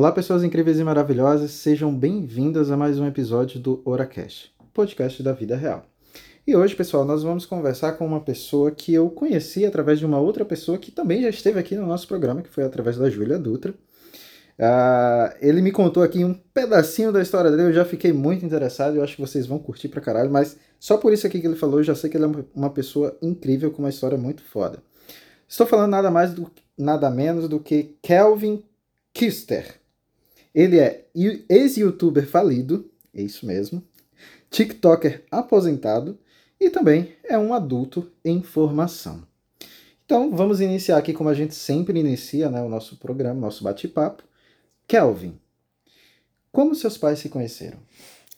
Olá, pessoas incríveis e maravilhosas, sejam bem-vindas a mais um episódio do Oracast, podcast da vida real. E hoje, pessoal, nós vamos conversar com uma pessoa que eu conheci através de uma outra pessoa que também já esteve aqui no nosso programa, que foi através da Júlia Dutra. Uh, ele me contou aqui um pedacinho da história dele, eu já fiquei muito interessado, eu acho que vocês vão curtir pra caralho, mas só por isso aqui que ele falou, eu já sei que ele é uma pessoa incrível, com uma história muito foda. Estou falando nada mais do nada menos do que Kelvin Kister. Ele é ex-youtuber falido, é isso mesmo, TikToker aposentado e também é um adulto em formação. Então vamos iniciar aqui como a gente sempre inicia né, o nosso programa, nosso bate-papo Kelvin, como seus pais se conheceram?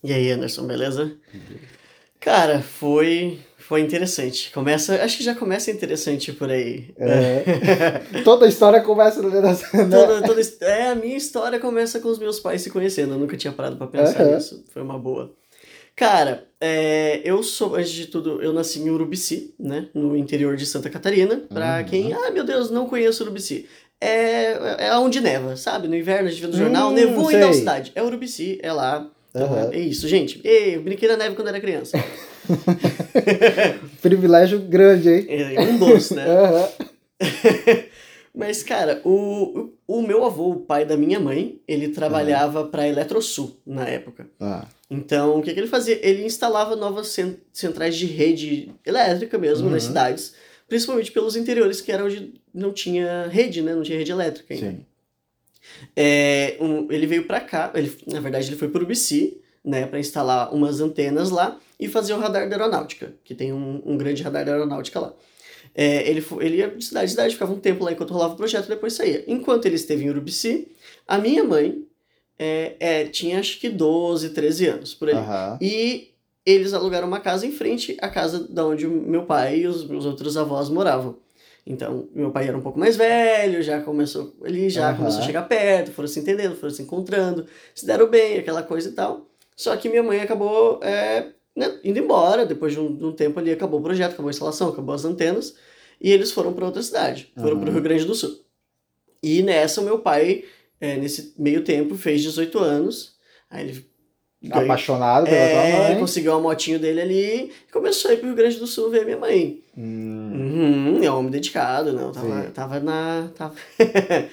E aí, Anderson, beleza? Cara, foi foi interessante. Começa, acho que já começa interessante por aí. É. toda a história começa né? toda, toda, é, a minha história começa com os meus pais se conhecendo. Eu nunca tinha parado para pensar uhum. nisso. Foi uma boa. Cara, é, eu sou, antes de tudo, eu nasci em Urubici, né? No interior de Santa Catarina. Pra uhum. quem, ah, meu Deus, não conheço Urubici é, é onde neva, sabe? No inverno a gente vê no jornal, hum, nevou em tal cidade. É Urubici, é lá. Uhum. É isso, gente. Ei, eu brinquei na neve quando era criança. Privilégio grande, hein? É, um doce, né? Uhum. Mas, cara, o, o meu avô, o pai da minha mãe, ele trabalhava uhum. para Eletrosul na época. Ah. Então, o que, que ele fazia? Ele instalava novas centrais de rede elétrica mesmo uhum. nas cidades principalmente pelos interiores que era onde não tinha rede, né? Não tinha rede elétrica ainda. Sim. É, um, ele veio para cá, ele, na verdade ele foi para o BC, né, para instalar umas antenas lá e fazer o radar da aeronáutica, que tem um, um grande radar da aeronáutica lá. É, ele, ele ia de cidade em cidade, ficava um tempo lá enquanto rolava o projeto e depois saía. Enquanto ele esteve em Urubici, a minha mãe é, é, tinha acho que 12, 13 anos, por aí. Uhum. E eles alugaram uma casa em frente à casa da onde o meu pai e os meus outros avós moravam. Então, meu pai era um pouco mais velho, já começou, ele já uhum. começou a chegar perto, foram se entendendo, foram se encontrando, se deram bem, aquela coisa e tal. Só que minha mãe acabou é, né, indo embora, depois de um, de um, tempo ali acabou o projeto, acabou a instalação, acabou as antenas, e eles foram para outra cidade, foram uhum. para o Rio Grande do Sul. E nessa, o meu pai, é, nesse meio tempo, fez 18 anos, aí ele Apaixonado pela é, tua mãe. conseguiu uma motinho dele ali e começou a ir pro Rio Grande do Sul ver minha mãe. Hum. Uhum, é um homem dedicado, não. Tava, tava na. Tava,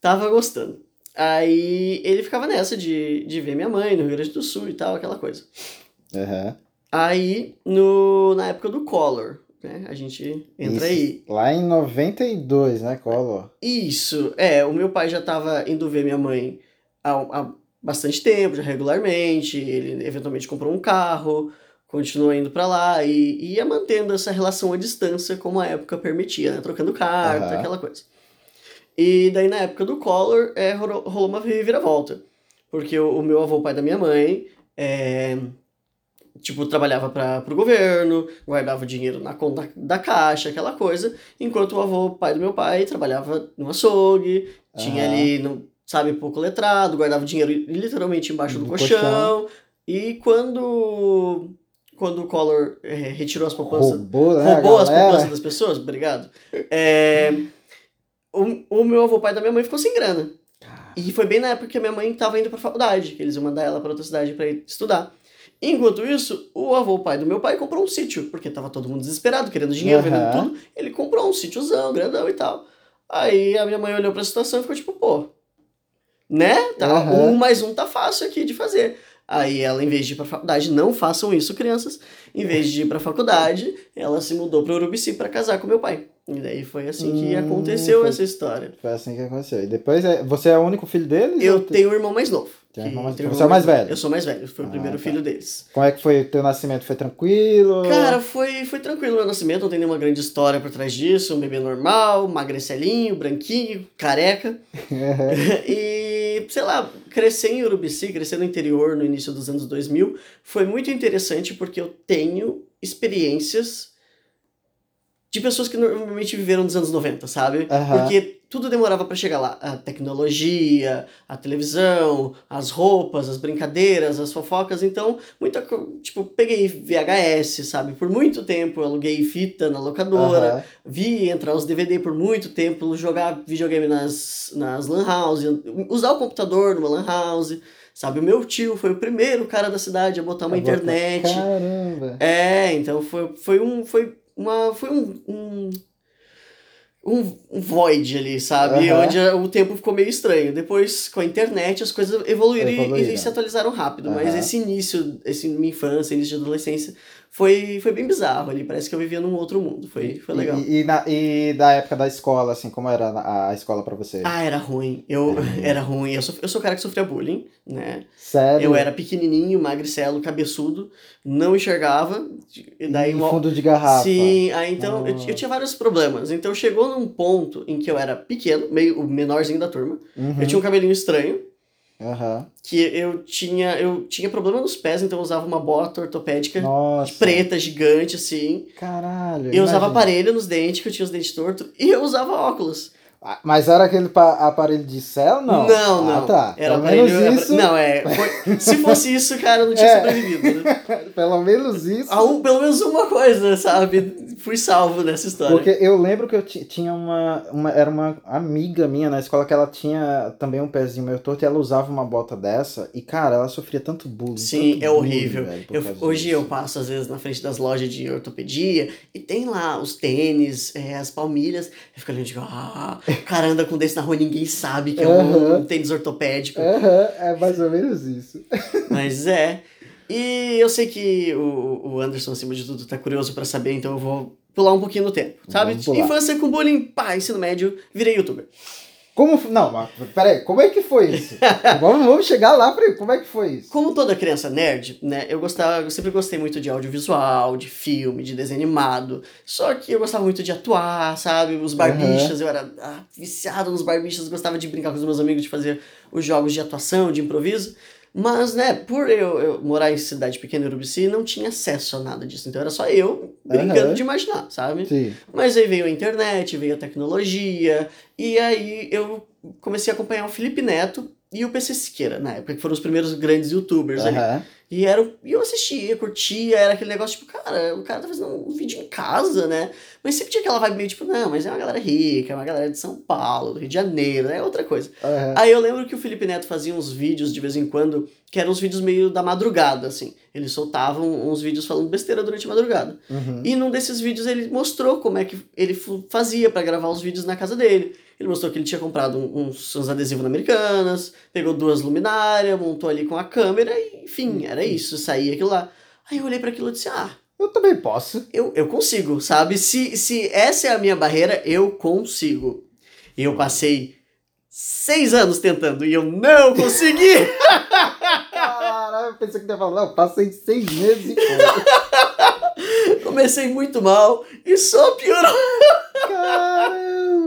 tava gostando. Aí ele ficava nessa de, de ver minha mãe no Rio Grande do Sul e tal, aquela coisa. Uhum. Aí, no, na época do Collor, né? A gente entra Isso. aí. Lá em 92, né, Collor? Isso, é. O meu pai já tava indo ver minha mãe há, há bastante tempo, já regularmente. Ele eventualmente comprou um carro, continuou indo para lá e, e, ia mantendo essa relação à distância como a época permitia, né? Trocando carta, uhum. aquela coisa. E daí na época do Collor é, rolou, uma reviravolta. Porque o, o, meu avô, pai da minha mãe, é, tipo, trabalhava para o governo, guardava dinheiro na conta da caixa, aquela coisa, enquanto o avô, pai do meu pai, trabalhava no açougue, uhum. tinha ali no, sabe, pouco letrado, guardava o dinheiro literalmente embaixo do, do colchão. colchão. E quando quando o Collor é, retirou as poupanças, roubou, né, roubou as poupanças das pessoas, obrigado. É, o, o meu avô pai da minha mãe ficou sem grana. E foi bem na época que a minha mãe estava indo para faculdade, que eles iam mandar ela para outra cidade para estudar. Enquanto isso, o avô pai do meu pai comprou um sítio, porque tava todo mundo desesperado, querendo dinheiro, uhum. vendendo tudo. Ele comprou um sítiozão, grandão e tal. Aí a minha mãe olhou para a situação e ficou tipo, pô, né? Tá, uhum. Um mais um tá fácil aqui de fazer. Aí ela, em vez de ir pra faculdade, não façam isso, crianças. Em vez de ir pra faculdade, ela se mudou pro Urubici para casar com meu pai. E daí foi assim que hum, aconteceu foi, essa história. Foi assim que aconteceu. E depois, é, você é o único filho deles? Eu tenho um irmão mais novo. Que, você é o mais velho? Eu sou mais velho, foi ah, o primeiro tá. filho deles. Como é que foi o teu nascimento? Foi tranquilo? Cara, foi, foi tranquilo o meu nascimento, não tem nenhuma grande história por trás disso. Um bebê normal, magrecelinho, branquinho, careca. e, sei lá, crescer em Urubici, crescer no interior no início dos anos 2000, foi muito interessante porque eu tenho experiências de pessoas que normalmente viveram nos anos 90, sabe? Uhum. Porque tudo demorava para chegar lá. A tecnologia, a televisão, as roupas, as brincadeiras, as fofocas. Então, muita Tipo, peguei VHS, sabe? Por muito tempo, aluguei fita na locadora, uhum. vi entrar os DVD por muito tempo, jogar videogame nas, nas Lan House, usar o computador numa Lan House. Sabe, o meu tio foi o primeiro cara da cidade a botar uma a internet. Botar... Caramba! É, então foi, foi um. Foi uma. Foi um, um um, void ali, sabe? Uhum. Onde o tempo ficou meio estranho. Depois, com a internet, as coisas evoluíram, evoluíram. E, e, se atualizaram rápido. Uhum. Mas esse início, esse minha infância, início de adolescência, foi, foi bem bizarro ali. Parece que eu vivia num outro mundo. Foi, foi legal. E, e, na, e da época da escola, assim, como era a escola para você? Ah, era ruim. Eu, é. Era ruim. Eu sou, eu sou o cara que sofria bullying, né? Sério? Eu era pequenininho, magricelo, cabeçudo, não enxergava. Daí, uma... fundo de garrafa. Sim, aí então eu, eu, tinha vários problemas. Então chegou num ponto em que eu era pequeno, meio o menorzinho da turma. Uhum. Eu tinha um cabelinho estranho. Uhum. Que eu tinha, eu tinha problema nos pés, então eu usava uma bota ortopédica Nossa. preta, gigante, assim. Caralho. Eu imagina. usava aparelho nos dentes, que eu tinha os dentes tortos, e eu usava óculos. Ah, mas era aquele aparelho de céu, não? Não, ah, não. Ah, tá. Era Pelo aparelho. Isso... Não, é. Foi... Se fosse isso, cara, eu não tinha é. sobrevivido, né? Pelo menos isso. Ah, um, pelo menos uma coisa, sabe? Fui salvo nessa história. Porque eu lembro que eu tinha uma, uma. Era uma amiga minha na escola que ela tinha também um pezinho meio torto e ela usava uma bota dessa. E, cara, ela sofria tanto bullying. Sim, tanto é horrível. Bullying, velho, eu, hoje disso. eu passo, às vezes, na frente das lojas de ortopedia e tem lá os tênis, é, as palmilhas. Eu fico ali e digo, ah, o cara anda com na rua ninguém sabe que é um, um tênis ortopédico. Uhum, é mais ou menos isso. Mas é. E eu sei que o, o Anderson, acima de tudo, tá curioso para saber, então eu vou pular um pouquinho no tempo, sabe? Infância com bullying, pá, ensino médio, virei youtuber. Como. Não, mas peraí, como é que foi isso? vamos, vamos chegar lá pra como é que foi isso? Como toda criança nerd, né? Eu gostava, eu sempre gostei muito de audiovisual, de filme, de desenho animado. Só que eu gostava muito de atuar, sabe? Os barbichas, uhum. eu era ah, viciado nos barbichas, gostava de brincar com os meus amigos, de fazer os jogos de atuação, de improviso. Mas, né, por eu, eu morar em cidade pequena, Urubici, não tinha acesso a nada disso. Então era só eu brincando uhum. de imaginar, sabe? Sim. Mas aí veio a internet, veio a tecnologia, e aí eu comecei a acompanhar o Felipe Neto e o PC Siqueira, na época, que foram os primeiros grandes youtubers uhum. ali. E, era, e eu assistia, curtia, era aquele negócio, tipo, cara, o cara tá fazendo um vídeo em casa, né? Mas sempre tinha aquela vibe meio, tipo, não, mas é uma galera rica, é uma galera de São Paulo, do Rio de Janeiro, é outra coisa. Uhum. Aí eu lembro que o Felipe Neto fazia uns vídeos de vez em quando, que eram uns vídeos meio da madrugada, assim. Eles soltavam uns vídeos falando besteira durante a madrugada. Uhum. E num desses vídeos ele mostrou como é que ele fazia para gravar os vídeos na casa dele. Ele mostrou que ele tinha comprado uns, uns adesivos na Americanas, pegou duas luminárias, montou ali com a câmera e, enfim, era isso, saía aquilo lá. Aí eu olhei para aquilo e disse, ah... Eu também posso. Eu, eu consigo, sabe? Se, se essa é a minha barreira, eu consigo. E eu passei seis anos tentando e eu não consegui! Caralho, eu pensei que ia falar, não, passei seis meses e Comecei muito mal e só piorou.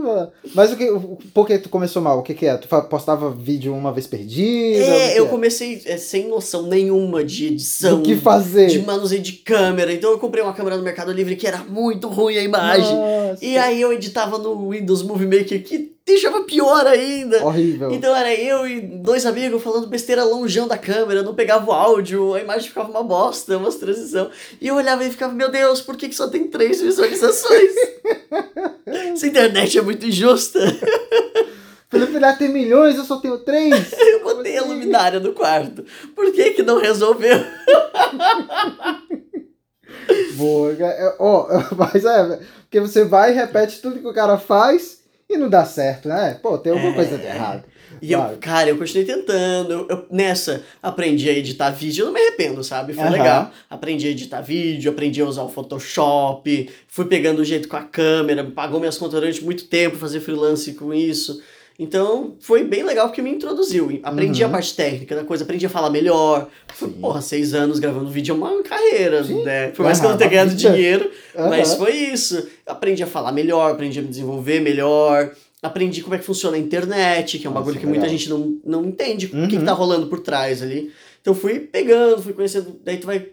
Caramba! Mas o que, por que tu começou mal? O que, que é? Tu postava vídeo uma vez perdida? É, eu é? comecei é, sem noção nenhuma de edição. O que fazer? De manuseio de câmera. Então eu comprei uma câmera no Mercado Livre que era muito ruim a imagem. Nossa. E aí eu editava no Windows Movie Maker que deixava pior ainda. Horrível. Então era eu e dois amigos falando besteira longeão da câmera, não pegava o áudio, a imagem ficava uma bosta, uma transição. E eu olhava e ficava, meu Deus, por que, que só tem três visualizações? Essa internet é muito injusta. Felipe Neto tem milhões, eu só tenho três. eu botei a luminária no quarto. Por que que não resolveu? Boa, oh, mas é, porque você vai e repete tudo que o cara faz e não dá certo, né? Pô, tem alguma é... coisa de errado. E eu, cara, eu continuei tentando. Eu, nessa, aprendi a editar vídeo, eu não me arrependo, sabe? Foi uhum. legal. Aprendi a editar vídeo, aprendi a usar o Photoshop, fui pegando o jeito com a câmera, pagou minhas contas durante muito tempo, fazer freelance com isso. Então, foi bem legal porque me introduziu. Aprendi uhum. a parte técnica da coisa, aprendi a falar melhor. Foi, porra, seis anos gravando vídeo é uma carreira, Sim. né? Por mais uhum. que eu não tenha ganhado dinheiro, uhum. mas foi isso. Aprendi a falar melhor, aprendi a me desenvolver melhor. Aprendi como é que funciona a internet, que é um Nossa, bagulho que legal. muita gente não, não entende o que, que tá uhum. rolando por trás ali. Então fui pegando, fui conhecendo, daí tu vai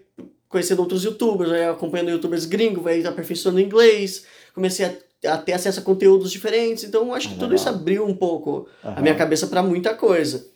conhecendo outros youtubers, vai acompanhando youtubers gringos, vai aperfeiçoando inglês, comecei a, a ter acesso a conteúdos diferentes. Então, acho que tudo isso abriu um pouco uhum. a minha cabeça para muita coisa.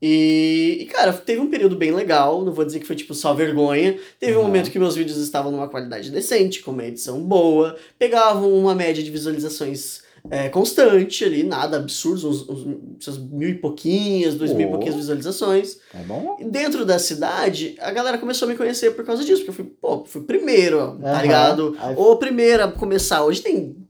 E, e, cara, teve um período bem legal, não vou dizer que foi tipo só vergonha. Teve uhum. um momento que meus vídeos estavam numa qualidade decente, com uma edição boa, pegavam uma média de visualizações é, constante ali, nada absurdo, uns, uns, uns mil e pouquinhas, dois oh. mil e pouquinhas visualizações. É bom. E dentro da cidade, a galera começou a me conhecer por causa disso, porque eu fui, pô, fui primeiro, uhum. tá ligado? Ou primeiro a começar. Hoje tem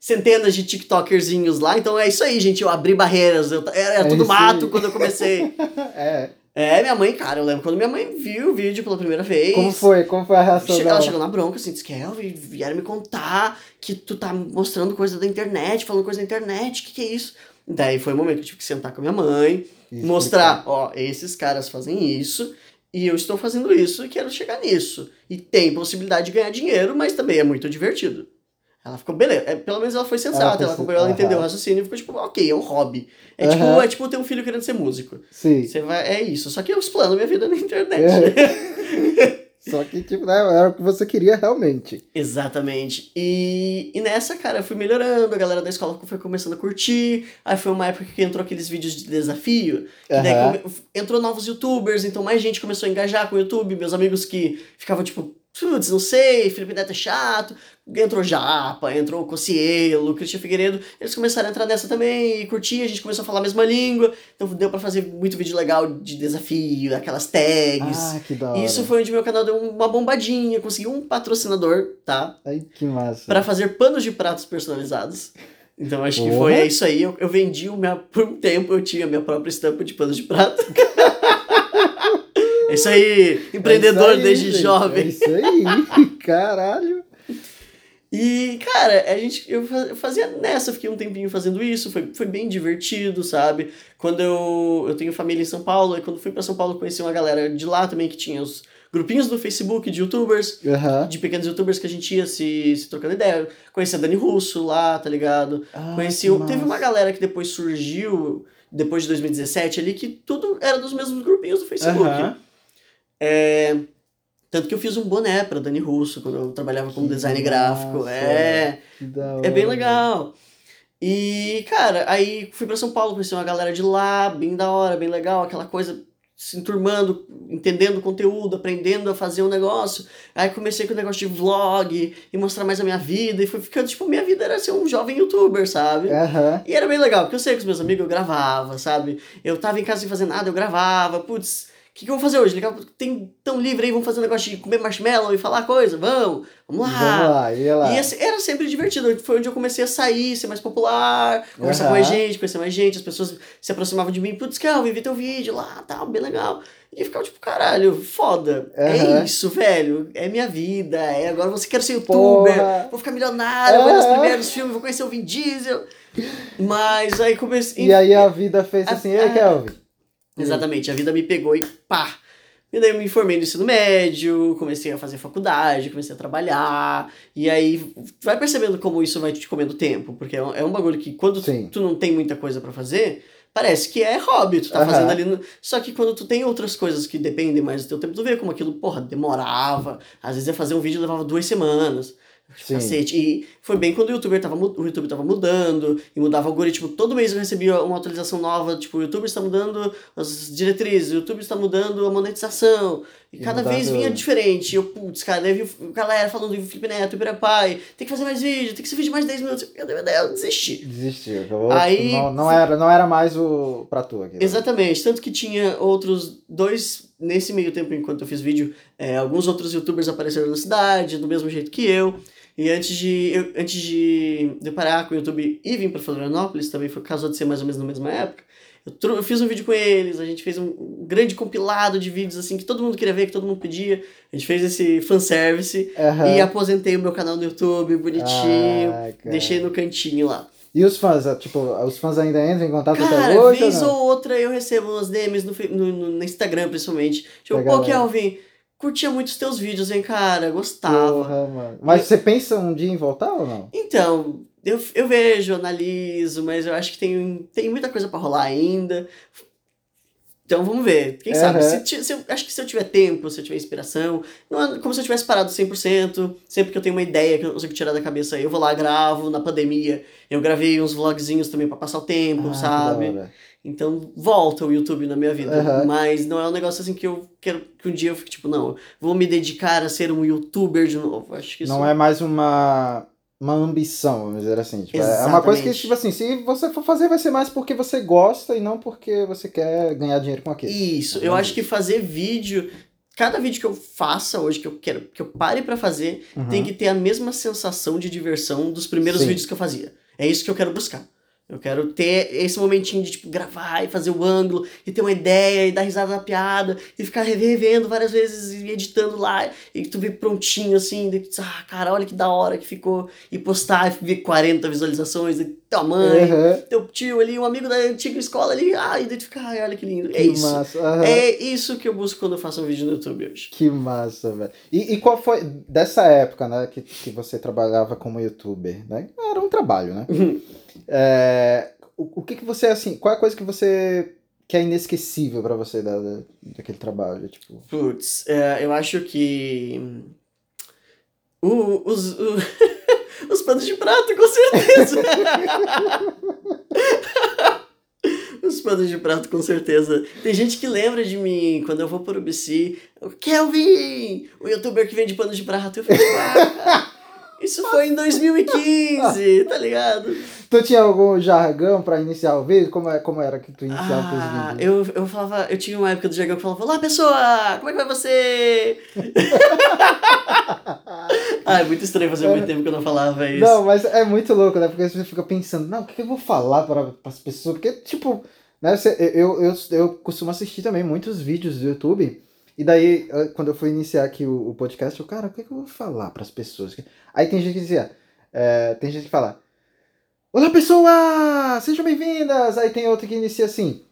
centenas de TikTokerzinhos lá. Então é isso aí, gente. Eu abri barreiras. Eu, era, é tudo mato aí. quando eu comecei. é. É, minha mãe, cara, eu lembro quando minha mãe viu o vídeo pela primeira vez. Como foi? Como foi a reação dela? Ela chegou na bronca, assim, disse, Kelvin, vieram me contar que tu tá mostrando coisa da internet, falando coisa da internet, o que que é isso? Daí foi o momento que eu tive que sentar com a minha mãe, isso, mostrar, ó, esses caras fazem isso, e eu estou fazendo isso e quero chegar nisso. E tem possibilidade de ganhar dinheiro, mas também é muito divertido. Ela ficou, beleza. É, pelo menos ela foi sensata, ela, ela acompanhou, ela entendeu o raciocínio e ficou tipo, ok, é um hobby. É, tipo, é tipo ter um filho querendo ser músico. Sim. Você vai, é isso. Só que eu explano minha vida na internet. É. Só que, tipo, né, era o que você queria realmente. Exatamente. E, e nessa, cara, eu fui melhorando, a galera da escola foi começando a curtir. Aí foi uma época que entrou aqueles vídeos de desafio. Uhum. daí entrou novos youtubers, então mais gente começou a engajar com o YouTube. Meus amigos que ficavam, tipo, putz, não sei, Felipe Neto é chato. Entrou Japa, entrou Cocielo, Cristian Figueiredo. Eles começaram a entrar nessa também e curtir, a gente começou a falar a mesma língua. Então deu para fazer muito vídeo legal de desafio, aquelas tags. Ah, que da hora. Isso foi onde meu canal deu uma bombadinha, consegui um patrocinador, tá? Ai, que massa. Para fazer panos de pratos personalizados. Então acho que foi é isso aí. Eu, eu vendi o meu, por um tempo, eu tinha a minha própria estampa de panos de prato. é isso aí, empreendedor é isso aí, desde gente. jovem. É isso aí, caralho. E, cara, a gente, eu fazia nessa, fiquei um tempinho fazendo isso, foi, foi bem divertido, sabe? Quando eu, eu tenho família em São Paulo, e quando fui para São Paulo conheci uma galera de lá também que tinha os grupinhos do Facebook de youtubers, uhum. de pequenos youtubers que a gente ia se, se trocando ideia. Conheci a Dani Russo lá, tá ligado? Ah, Conheci, teve uma galera que depois surgiu, depois de 2017 ali, que tudo era dos mesmos grupinhos do Facebook. Uhum. É... Tanto que eu fiz um boné pra Dani Russo quando eu trabalhava como design gráfico. É. É bem legal. E, cara, aí fui pra São Paulo, conheci uma galera de lá, bem da hora, bem legal, aquela coisa se enturmando, entendendo o conteúdo, aprendendo a fazer um negócio. Aí comecei com o negócio de vlog e mostrar mais a minha vida. E foi ficando, tipo, minha vida era ser um jovem youtuber, sabe? Uhum. E era bem legal, porque eu sei que os meus amigos eu gravava, sabe? Eu tava em casa sem fazer nada, eu gravava. Putz, que, que eu vou fazer hoje? Tem tão livre aí, vamos fazer um negócio de comer marshmallow e falar coisa? Vamos, vamos lá. Vamos lá, ia lá. E era sempre divertido. Foi onde eu comecei a sair, ser mais popular, conversar uhum. com mais gente, conhecer mais gente. As pessoas se aproximavam de mim. Putz, Kelvin, vi teu vídeo lá, tal, bem legal. E ficava tipo, caralho, foda. Uhum. É isso, velho. É minha vida. É agora você quer ser youtuber. Porra. Vou ficar milionário, uhum. vou ver os primeiros filmes, vou conhecer o Vin Diesel. Mas aí comecei. E aí a vida fez assim, a, ei, Kelvin Exatamente, a vida me pegou e pá! E daí eu me formei no ensino médio, comecei a fazer faculdade, comecei a trabalhar, e aí vai percebendo como isso vai te comendo tempo, porque é um, é um bagulho que quando tu, tu, não tem muita coisa para fazer, parece que é hobby, tu tá uhum. fazendo ali. No... Só que quando tu tem outras coisas que dependem mais do teu tempo, tu vê como aquilo, porra, demorava. Às vezes ia fazer um vídeo levava duas semanas. Sim. Cacete. E foi bem quando o YouTube tava, o YouTube tava mudando e mudava o algoritmo. Todo mês eu recebia uma atualização nova, tipo, o YouTube está mudando as diretrizes, o YouTube está mudando a monetização. E, e cada vez vinha diferente. E eu, putz, cara, daí vi galera falando do Felipe Neto, Pai, tem que fazer mais vídeo, tem que ser vídeo mais de 10 minutos. Eu, eu, eu desisti. Desistiu. Aí, não, não, era, não era mais o pra tu aqui. Exatamente. Tanto que tinha outros dois, nesse meio tempo, enquanto eu fiz vídeo, é, alguns outros youtubers apareceram na cidade, do mesmo jeito que eu. E antes de, eu, antes de, de parar com o YouTube e vir para Florianópolis, também foi casou de ser mais ou menos na mesma época, eu, eu, fiz um vídeo com eles, a gente fez um, grande compilado de vídeos assim que todo mundo queria ver, que todo mundo pedia. A gente fez esse fanservice uhum. e aposentei o meu canal no YouTube, bonitinho, ah, deixei no cantinho lá. E os fãs, tipo, os fãs ainda entram em contato Cara, até hoje? vez ou, ou, outra eu recebo umas DMs no, no, no Instagram, principalmente. Tipo, pô, Kelvin, curtia muito os teus vídeos, hein, cara? Gostava. Porra, mano. Mas você pensa um dia em voltar ou não? Então, eu, eu vejo, analiso, mas eu acho que tem, tem muita coisa para rolar ainda. Então vamos ver. Quem uhum. sabe? Se, se eu, acho que se eu tiver tempo, se eu tiver inspiração, não é como se eu tivesse parado 100%. Sempre que eu tenho uma ideia que eu não consigo tirar da cabeça, eu vou lá, gravo. Na pandemia, eu gravei uns vlogzinhos também para passar o tempo, ah, sabe? Então volta o YouTube na minha vida. Uhum. Mas não é um negócio assim que eu quero que um dia eu fique tipo, não, vou me dedicar a ser um youtuber de novo. Acho que isso... Não é mais uma uma ambição, vamos dizer assim. Tipo, é uma coisa que, tipo assim, se você for fazer, vai ser mais porque você gosta e não porque você quer ganhar dinheiro com aquilo. Isso, eu acho que fazer vídeo. Cada vídeo que eu faça hoje, que eu quero, que eu pare para fazer, uhum. tem que ter a mesma sensação de diversão dos primeiros Sim. vídeos que eu fazia. É isso que eu quero buscar. Eu quero ter esse momentinho de, tipo, gravar e fazer o ângulo, e ter uma ideia, e dar risada na piada, e ficar revendo várias vezes e editando lá, e tu vê prontinho, assim, ah, cara, olha que da hora que ficou, e postar e ver 40 visualizações, e tua mãe, uhum. teu tio ali, um amigo da antiga escola ali, ah, e daí tu fica, ai, olha que lindo. É que isso. Massa. Uhum. É isso que eu busco quando eu faço um vídeo no YouTube hoje. Que massa, velho. E, e qual foi, dessa época, né, que, que você trabalhava como youtuber, né? Era um trabalho, né? Uhum. É, o, o que, que você, assim, qual é a coisa que você que é inesquecível para você da, da, daquele trabalho? Tipo... Putz, é, eu acho que. O, os, o... os panos de prato, com certeza! os panos de prato, com certeza. Tem gente que lembra de mim quando eu vou pro UBC. Kelvin! O youtuber que vende pano de prato. Eu falei, ah, isso foi em 2015, tá ligado? Tu tinha algum jargão pra iniciar o vídeo? Como, é, como era que tu iniciava ah, os vídeos? Eu, eu falava, eu tinha uma época do jargão que falava, olá pessoa, como é que vai você? ah, é muito estranho fazer muito tempo que eu não falava isso. Não, mas é muito louco, né? Porque você fica pensando, não, o que eu vou falar para as pessoas? Porque, tipo, né, eu, eu, eu costumo assistir também muitos vídeos do YouTube. E daí, quando eu fui iniciar aqui o, o podcast, eu, cara, o que, é que eu vou falar para as pessoas? Aí tem gente que dizia, é, tem gente que fala, Olá pessoas, sejam bem-vindas! Aí tem outro que inicia assim.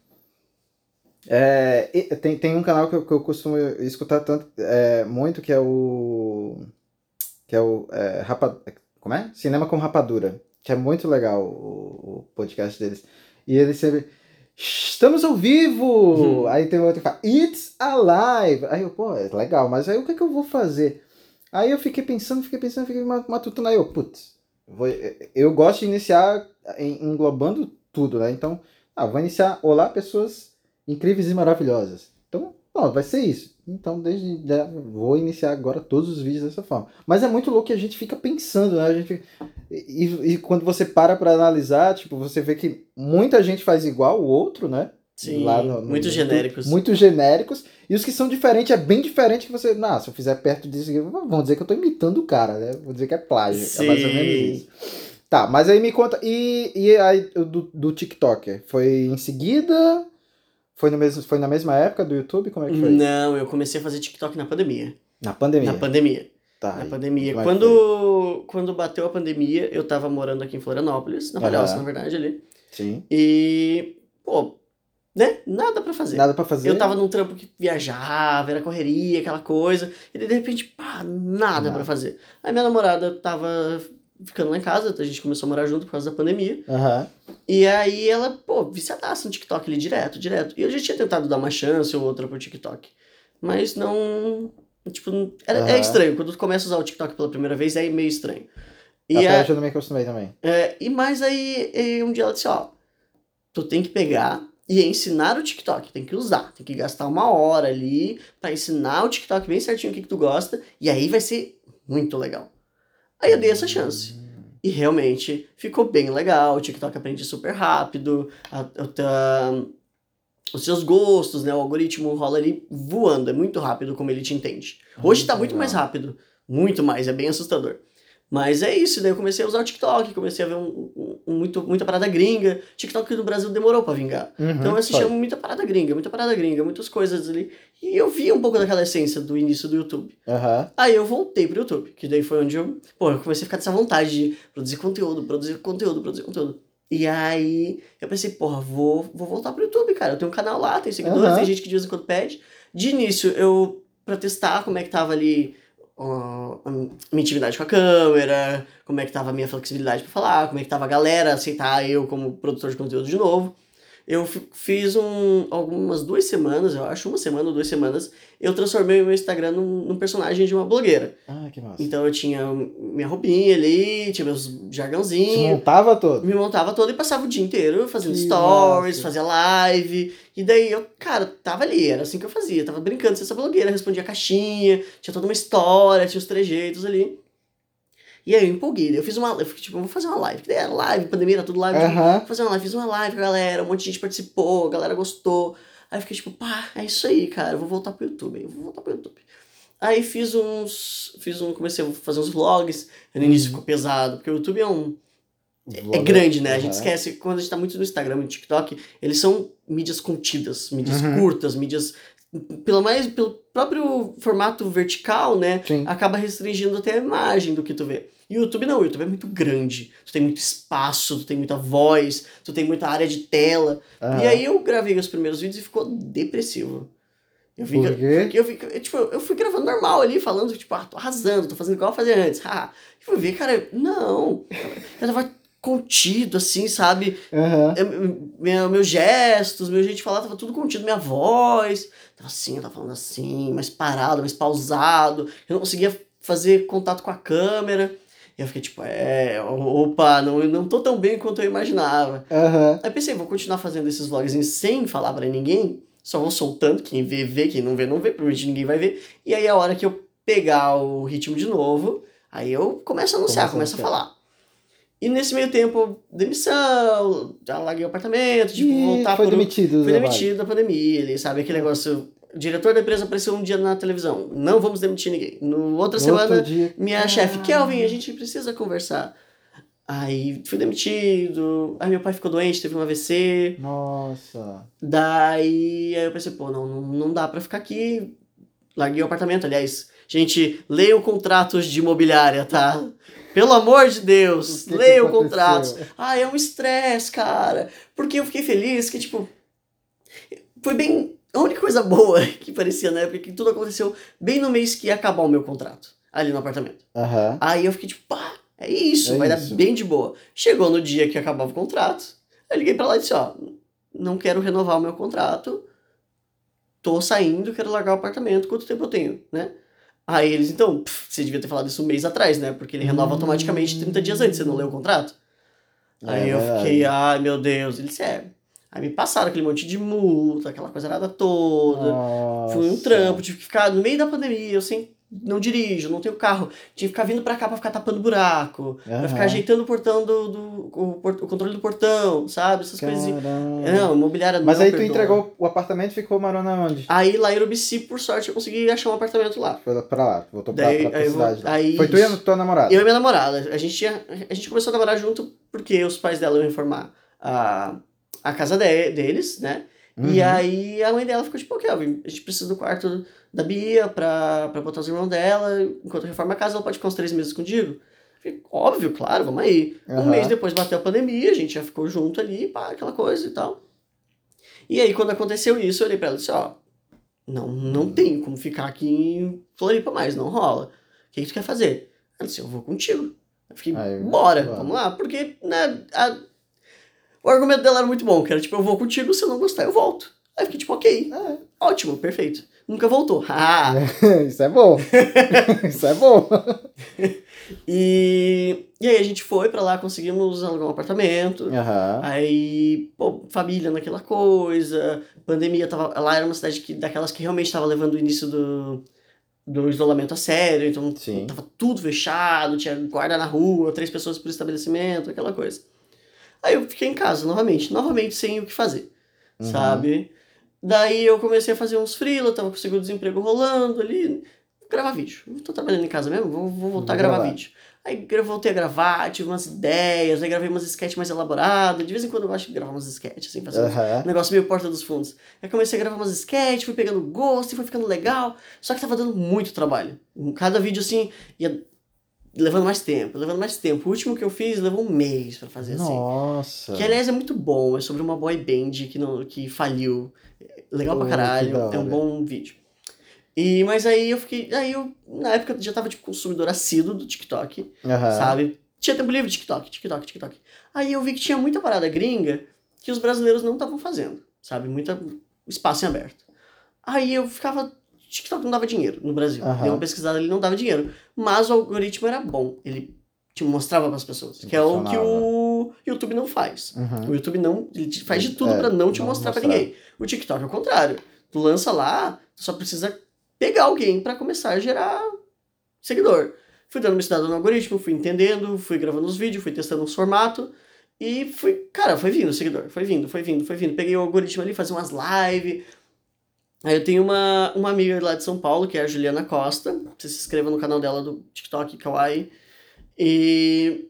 É, tem, tem um canal que eu, que eu costumo escutar tanto, é, muito, que é o. Que é o. É, rapa, como é? Cinema com Rapadura. Que é muito legal o, o podcast deles. E ele sempre. Estamos ao vivo! Uhum. Aí tem outro que fala, It's Alive! Aí eu, pô, é legal, mas aí o que, é que eu vou fazer? Aí eu fiquei pensando, fiquei pensando, fiquei matutando, aí eu, putz, vou, eu gosto de iniciar englobando tudo, né? Então, ah, vou iniciar, olá pessoas incríveis e maravilhosas. Então, ó, vai ser isso. Então, desde vou iniciar agora todos os vídeos dessa forma. Mas é muito louco que a gente fica pensando, né? A gente, e, e quando você para para analisar, tipo, você vê que muita gente faz igual o outro, né? Sim, lá no, no, muito genéricos. Muito genéricos. E os que são diferentes é bem diferente que você. Não, se eu fizer perto disso, vão dizer que eu tô imitando o cara, né? Vou dizer que é plágio. Sim. É mais ou menos isso. Tá, mas aí me conta. E, e aí do, do TikTok? Foi em seguida? Foi, no mesmo, foi na mesma época do YouTube? Como é que foi? Não, eu comecei a fazer TikTok na pandemia. Na pandemia? Na pandemia. Tá. Na pandemia. Quando, quando bateu a pandemia, eu tava morando aqui em Florianópolis, na Palhoça, uhum. na verdade, ali. Sim. E, pô, né? Nada para fazer. Nada para fazer. Eu tava num trampo que viajava, era correria, aquela coisa. E de repente, pá, nada, nada. para fazer. Aí minha namorada tava ficando lá em casa, a gente começou a morar junto por causa da pandemia. Uhum. E aí ela, pô, viciadaça no TikTok ali direto, direto. E eu já tinha tentado dar uma chance ou outra pro TikTok. Mas não. Tipo, era, uhum. é estranho. Quando tu começa a usar o TikTok pela primeira vez, é meio estranho. E Até a, eu não me acostumei também. É, e mais aí, e um dia ela disse, ó, tu tem que pegar e ensinar o TikTok, tem que usar, tem que gastar uma hora ali para ensinar o TikTok bem certinho o que, que tu gosta, e aí vai ser muito legal. Aí eu dei essa chance. E realmente ficou bem legal. O TikTok aprende super rápido. A, a, os seus gostos, né? O algoritmo rola ali voando. É muito rápido como ele te entende. Hoje está muito mais rápido. Muito mais. É bem assustador. Mas é isso, daí eu comecei a usar o TikTok, comecei a ver um, um, um muito, muita parada gringa. TikTok no Brasil demorou pra vingar. Uhum, então eu assistia foi. muita parada gringa, muita parada gringa, muitas coisas ali. E eu via um pouco daquela essência do início do YouTube. Uhum. Aí eu voltei pro YouTube, que daí foi onde eu, pô, eu comecei a ficar dessa vontade de produzir conteúdo, produzir conteúdo, produzir conteúdo. E aí eu pensei, porra, vou, vou voltar pro YouTube, cara. Eu tenho um canal lá, tem seguidores, uhum. tem gente que de vez em quando pede. De início, eu, pra testar como é que tava ali a minha intimidade com a câmera, como é que tava a minha flexibilidade para falar, como é que tava a galera aceitar eu como produtor de conteúdo de novo. Eu fiz um, algumas duas semanas, eu acho, uma semana ou duas semanas, eu transformei o meu Instagram num, num, personagem de uma blogueira. Ah, que massa. Então eu tinha minha roupinha ali, tinha meus jargãozinhos. Você montava todo? Me montava todo e passava o dia inteiro fazendo que stories, massa. fazia live. E daí eu, cara, tava ali, era assim que eu fazia. Tava brincando com essa blogueira, respondia a caixinha, tinha toda uma história, tinha os trejeitos ali. E aí eu empolguei, eu fiz uma. Eu fiquei, tipo, vou fazer uma live. Que daí era live, pandemia, era tudo live. Uhum. Vou fazer uma live, fiz uma live com a galera, um monte de gente participou, a galera gostou. Aí eu fiquei tipo, pá, é isso aí, cara, eu vou voltar pro YouTube, eu vou voltar pro YouTube. Aí fiz uns. Fiz um. Comecei a fazer uns vlogs. No início uhum. ficou pesado, porque o YouTube é um. É, é grande, né? Uhum. A gente esquece, quando a gente tá muito no Instagram e no TikTok, eles são mídias contidas, mídias uhum. curtas, mídias pelo mais pelo próprio formato vertical, né, Sim. acaba restringindo até a imagem do que tu vê. E o YouTube não, o YouTube é muito grande. Tu tem muito espaço, tu tem muita voz, tu tem muita área de tela. E aí eu gravei os primeiros vídeos e ficou depressivo. Eu vi, Por quê? Eu, eu, tipo, eu fui gravando normal ali, falando, tipo, ah, tô arrasando, tô fazendo igual eu fazia antes. Ah, e fui ver, cara, não. Eu tava contido, assim, sabe? Uhum. Eu, meu, meus gestos, meu jeito de falar tava tudo contido, minha voz. Tava assim, eu tava falando assim, mais parado, mais pausado. Eu não conseguia fazer contato com a câmera. E eu fiquei tipo, é, opa, não, não tô tão bem quanto eu imaginava. Uhum. Aí pensei, vou continuar fazendo esses vlogs sem falar para ninguém. Só vou soltando, quem vê, vê, quem não vê, não vê, provavelmente ninguém vai ver. E aí a hora que eu pegar o ritmo de novo, aí eu começo a anunciar, começo a falar. E nesse meio tempo, demissão, já larguei o apartamento, tipo, e voltar foi por... demitido. Foi demitido da pandemia, ele, sabe? Aquele negócio... O diretor da empresa apareceu um dia na televisão. Não vamos demitir ninguém. No outra no semana, dia... minha ah. chefe, Kelvin, a gente precisa conversar. Aí fui demitido. Aí meu pai ficou doente, teve um AVC. Nossa. Daí aí eu pensei, pô, não, não, não dá pra ficar aqui. Larguei o apartamento, aliás. Gente, leiam contratos de imobiliária, tá? Pelo amor de Deus, que leia o contrato. Ah, é um estresse, cara. Porque eu fiquei feliz que, tipo, foi bem. A única coisa boa que parecia na época que tudo aconteceu bem no mês que ia acabar o meu contrato, ali no apartamento. Uhum. Aí eu fiquei tipo, pá, é isso, é vai isso. dar bem de boa. Chegou no dia que acabava o contrato, eu liguei pra lá e disse: ó, não quero renovar o meu contrato, tô saindo, quero largar o apartamento, quanto tempo eu tenho, né? Aí eles, então, pff, você devia ter falado isso um mês atrás, né? Porque ele renova hum. automaticamente 30 dias antes, você não leu o contrato? É, aí eu fiquei, ai meu Deus, ele disse, é. Aí me passaram aquele monte de multa, aquela coisa nada toda. Nossa. Foi um trampo, tive que ficar no meio da pandemia, eu sem não dirijo, não tenho carro. Tinha que ficar vindo pra cá pra ficar tapando buraco. Uhum. Pra ficar ajeitando o portão do. do o, o controle do portão, sabe? Essas coisas. Não, imobiliária Mas aí tu entregou o apartamento e ficou morando aonde? Aí lá em Urubici, por sorte, eu consegui achar um apartamento lá. Foi pra lá, voltou Daí, pra, pra aí, cidade. Aí, Foi tu e a tua namorada? Eu e minha namorada. A gente, tinha, a gente começou a namorar junto porque os pais dela iam reformar a, a casa de, deles, né? Uhum. E aí a mãe dela ficou tipo, Kelvin, a gente precisa do quarto da Bia pra, pra botar os irmãos dela. Enquanto reforma a casa, ela pode ficar uns três meses contigo. Falei, Óbvio, claro, vamos aí. Uhum. Um mês depois bateu a pandemia, a gente já ficou junto ali, pá, aquela coisa e tal. E aí, quando aconteceu isso, eu olhei pra ela e disse, ó, não, não tem como ficar aqui em Floripa mais, não rola. O que, que tu quer fazer? Ela disse, eu vou contigo. Eu fiquei, aí, bora, vamos lá. Porque, né, a... o argumento dela era muito bom, que era tipo, eu vou contigo, se eu não gostar, eu volto. Aí eu fiquei tipo, ok, é. ótimo, perfeito nunca voltou. Ah! Isso é bom. Isso é bom. e, e aí a gente foi para lá, conseguimos alugar um apartamento. Uhum. Aí, pô, família naquela coisa. Pandemia tava. Lá era uma cidade que, daquelas que realmente estava levando o início do, do isolamento a sério. Então Sim. tava tudo fechado, tinha guarda na rua, três pessoas por estabelecimento, aquela coisa. Aí eu fiquei em casa novamente, novamente sem o que fazer. Uhum. Sabe? Daí eu comecei a fazer uns freela, tava com o seguro-desemprego rolando ali, gravar vídeo. Eu tô trabalhando em casa mesmo, vou, vou voltar vou a gravar, gravar, vídeo. Aí eu voltei a gravar, tive umas ideias, aí gravei umas sketches mais elaboradas. De vez em quando eu gosto de gravar umas sketches, assim, fazer uhum. um negócio meio porta dos fundos. Aí comecei a gravar umas sketches, fui pegando gosto e foi ficando legal. Só que tava dando muito trabalho. Cada vídeo, assim, ia levando mais tempo, levando mais tempo. O último que eu fiz levou um mês para fazer Nossa. assim. Nossa. Que aliás é muito bom, é sobre uma boy band que não que faliu legal pra caralho, é um bom vídeo. E, mas aí eu fiquei. Aí eu, na época, já tava tipo consumidor assíduo do TikTok, uhum. sabe? Tinha tempo livre TikTok, TikTok, TikTok. Aí eu vi que tinha muita parada gringa que os brasileiros não estavam fazendo, sabe? Muita espaço em aberto. Aí eu ficava. TikTok não dava dinheiro no Brasil. Uhum. Dei uma pesquisada, ele não dava dinheiro. Mas o algoritmo era bom. Ele te mostrava para as pessoas. Que é o que o YouTube não faz. Uhum. O YouTube não. Ele faz de tudo é, para não te não mostrar, mostrar. para ninguém. O TikTok é o contrário. Tu lança lá, tu só precisa pegar alguém para começar a gerar seguidor. Fui dando uma estudada no algoritmo, fui entendendo, fui gravando os vídeos, fui testando os formatos. E fui, cara, foi vindo o seguidor, foi vindo, foi vindo, foi vindo. Peguei o algoritmo ali, fazia umas lives. Aí eu tenho uma, uma amiga lá de São Paulo, que é a Juliana Costa. Você se inscreva no canal dela do TikTok, Kawaii. E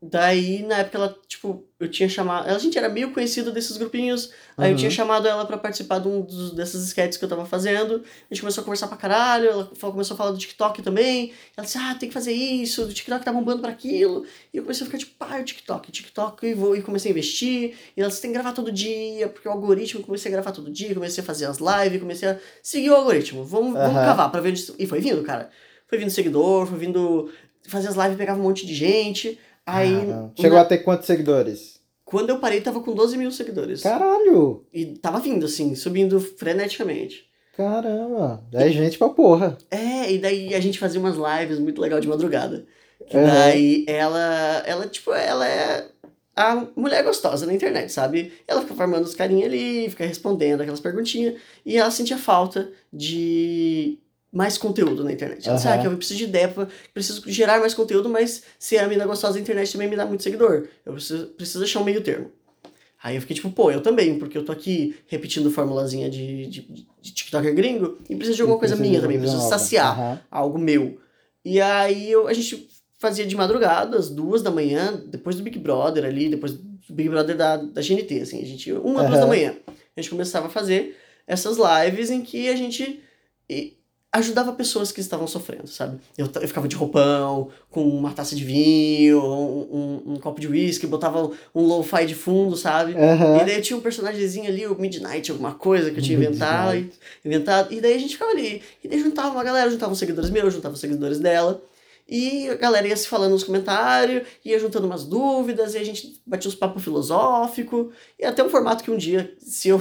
Daí, na época, ela, tipo, eu tinha chamado. A gente era meio conhecido desses grupinhos. Aí eu tinha chamado ela para participar de um dos, dessas sketches que eu tava fazendo. A gente começou a conversar pra caralho. Ela começou a falar do TikTok também. Ela disse, ah, tem que fazer isso. O TikTok tá bombando pra aquilo. E eu comecei a ficar tipo, ah, o TikTok, TikTok. E, vou, e comecei a investir. E ela disse, tem que gravar todo dia. Porque o algoritmo, comecei a gravar todo dia. Comecei a fazer as lives. Comecei a seguir o algoritmo. Vamos, uhum. vamos cavar pra ver. E foi vindo, cara. Foi vindo seguidor, foi vindo. Fazer as lives, pegava um monte de gente. Aí. Chegou na... a ter quantos seguidores? Quando eu parei, tava com 12 mil seguidores. Caralho! E tava vindo, assim, subindo freneticamente. Caramba! É gente pra porra. É, e daí a gente fazia umas lives muito legal de madrugada. Uhum. daí ela, ela, tipo, ela é a mulher gostosa na internet, sabe? Ela fica formando os carinhas ali, fica respondendo aquelas perguntinhas. E ela sentia falta de mais conteúdo na internet. Uhum. ah, que eu preciso de ideia, preciso gerar mais conteúdo, mas ser a mina gostosa da internet também me dá muito seguidor. Eu preciso, preciso achar um meio termo. Aí eu fiquei tipo, pô, eu também, porque eu tô aqui repetindo formulazinha de, de, de TikToker gringo e preciso de alguma coisa minha também, preciso saciar uhum. algo meu. E aí eu, a gente fazia de madrugada, às duas da manhã, depois do Big Brother ali, depois do Big Brother da, da GNT, assim, a gente, uma, uhum. duas da manhã, a gente começava a fazer essas lives em que a gente ajudava pessoas que estavam sofrendo, sabe? Eu, eu ficava de roupão, com uma taça de vinho, um, um, um copo de uísque, botava um lo-fi de fundo, sabe? Uhum. E daí tinha um personagemzinho ali, o Midnight, alguma coisa que eu tinha inventado, inventado. E daí a gente ficava ali. E daí juntava uma galera, juntava os seguidores meus, juntava os seguidores dela. E a galera ia se falando nos comentários, ia juntando umas dúvidas, e a gente batia uns papos filosóficos. E até um formato que um dia, se eu,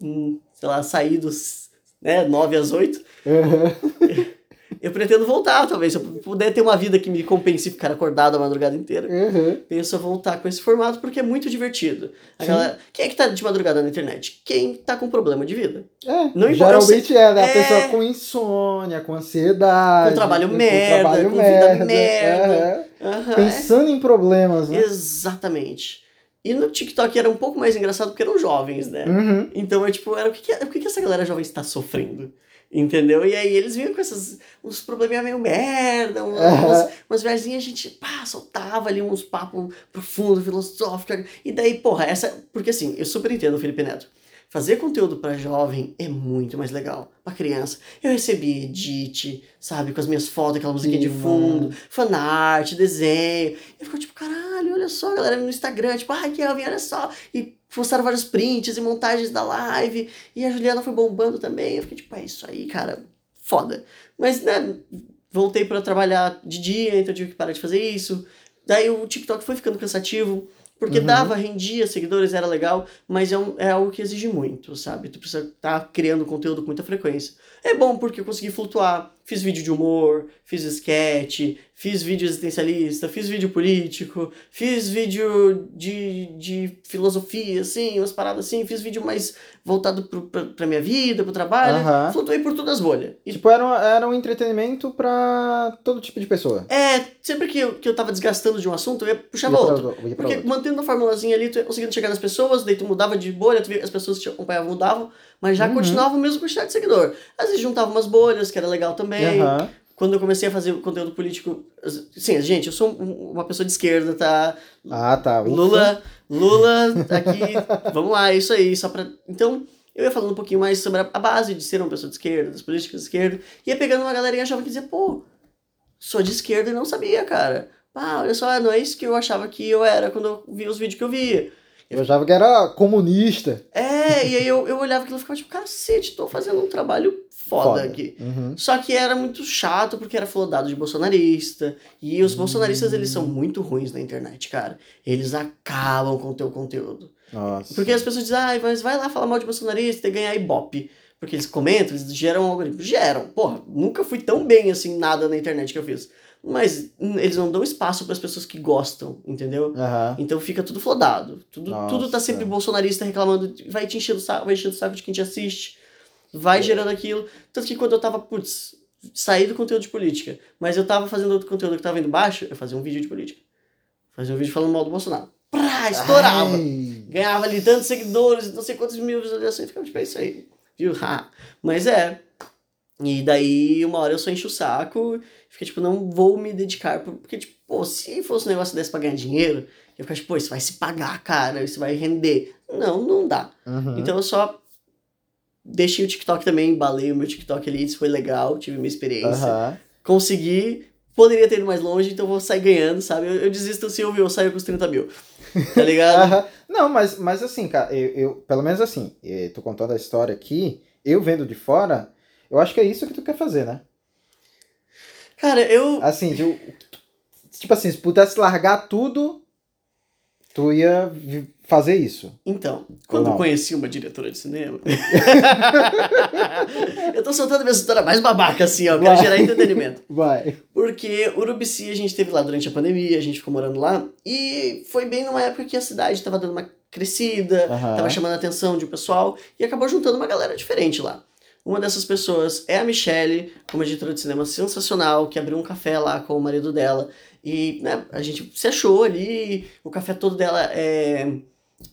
hum, sei lá, sair dos né, 9 às 8. Uhum. Eu pretendo voltar, talvez. Se eu puder ter uma vida que me compense ficar acordado a madrugada inteira, uhum. penso voltar com esse formato porque é muito divertido. Galera, quem é que tá de madrugada na internet? Quem tá com problema de vida. É, não geralmente é, né? A é... pessoa com insônia, com ansiedade. Com trabalho com, merda, com, trabalho com merda, vida merda. Uhum. Uhum. Pensando em problemas, né? Exatamente. E no TikTok era um pouco mais engraçado porque eram jovens, né? Uhum. Então é tipo, era o que, que, o que, que essa galera jovem está sofrendo? Entendeu? E aí eles vinham com esses uns probleminha meio merda, umas, uhum. umas, umas a gente pá, soltava ali uns papos profundos, filosóficos. E daí, porra, essa. Porque assim, eu super entendo o Felipe Neto. Fazer conteúdo para jovem é muito mais legal. Pra criança. Eu recebi edit, sabe? Com as minhas fotos, aquela musiquinha de fundo, fanart, desenho. E ficou tipo, caralho, olha só, galera no Instagram, tipo, ai, Kelvin, olha só. E postaram vários prints e montagens da live. E a Juliana foi bombando também. Eu fiquei tipo, é isso aí, cara, foda. Mas, né, voltei para trabalhar de dia, então tive que parar de fazer isso. Daí o TikTok foi ficando cansativo. Porque uhum. dava, rendia seguidores, era legal, mas é, um, é algo que exige muito, sabe? Tu precisa estar tá criando conteúdo com muita frequência. É bom porque eu consegui flutuar. Fiz vídeo de humor, fiz sketch, fiz vídeo existencialista, fiz vídeo político, fiz vídeo de, de filosofia, assim, umas paradas assim, fiz vídeo mais voltado pro, pra, pra minha vida, pro trabalho. Uhum. Flutuei por todas as bolhas. E... Tipo, era um, era um entretenimento pra todo tipo de pessoa. É, sempre que eu, que eu tava desgastando de um assunto, eu ia puxar ia outro. Ia porque outro. mantendo a formulazinha ali, tu ia conseguindo chegar nas pessoas, daí tu mudava de bolha, tu via, as pessoas que te acompanhavam mudavam, mas já uhum. continuava o mesmo quantidade de seguidor. Às vezes juntava umas bolhas, que era legal também. Uhum. Quando eu comecei a fazer conteúdo político. Sim, gente, eu sou uma pessoa de esquerda, tá? Ah, tá. Ufa. Lula, Lula, aqui. vamos lá, é isso aí. Só pra. Então, eu ia falando um pouquinho mais sobre a base de ser uma pessoa de esquerda, das políticas de esquerda. Ia pegando uma galerinha jovem que dizia, pô, sou de esquerda e não sabia, cara. Pá, olha só, não é isso que eu achava que eu era quando eu via os vídeos que eu via. Eu achava que era comunista. É, e aí eu, eu olhava aquilo e ficava tipo, cacete, tô fazendo um trabalho foda, foda. aqui. Uhum. Só que era muito chato porque era flodado de bolsonarista. E os bolsonaristas, eles são muito ruins na internet, cara. Eles acabam com o teu conteúdo. Nossa. Porque as pessoas dizem, ah, mas vai lá falar mal de bolsonarista e ganhar ibope. Porque eles comentam, eles geram algoritmo. Geram. Porra, nunca fui tão bem assim, nada na internet que eu fiz. Mas eles não dão espaço para as pessoas que gostam, entendeu? Uhum. Então fica tudo flodado. Tudo, tudo tá sempre bolsonarista reclamando, vai te encher o saco, vai encher o saco de quem te assiste. Vai é. gerando aquilo. Tanto que quando eu tava, putz, saí do conteúdo de política, mas eu tava fazendo outro conteúdo que tava indo baixo, eu fazia um vídeo de política. Fazia um vídeo falando mal do Bolsonaro. Prá, estourava. Ai. Ganhava ali tantos seguidores, não sei quantos mil visualizações. Ficava tipo, é isso aí. Viu? Mas é. E daí, uma hora eu só encho o saco, fica tipo, não vou me dedicar. Porque, tipo, pô, se fosse um negócio desse pra ganhar dinheiro, eu ficava tipo, pô, isso vai se pagar, cara, isso vai render. Não, não dá. Uhum. Então eu só deixei o TikTok também, embalei o meu TikTok ali, isso foi legal, tive minha experiência. Uhum. Consegui, poderia ter ido mais longe, então vou sair ganhando, sabe? Eu, eu desisto se eu, eu saio com os 30 mil. Tá ligado? uhum. Não, mas, mas assim, cara, eu, eu, pelo menos assim, eu tô contando a história aqui, eu vendo de fora, eu acho que é isso que tu quer fazer, né? Cara, eu. Assim, eu, tipo assim, se pudesse largar tudo, tu ia fazer isso. Então, quando eu conheci uma diretora de cinema. eu tô soltando minha história mais babaca, assim, ó. Quero gerar entretenimento. Vai. Porque Urubici a gente teve lá durante a pandemia, a gente ficou morando lá. E foi bem numa época que a cidade tava dando uma crescida, uhum. tava chamando a atenção de um pessoal. E acabou juntando uma galera diferente lá. Uma dessas pessoas é a Michelle, uma diretora de cinema sensacional, que abriu um café lá com o marido dela. E né, a gente se achou ali, o café todo dela é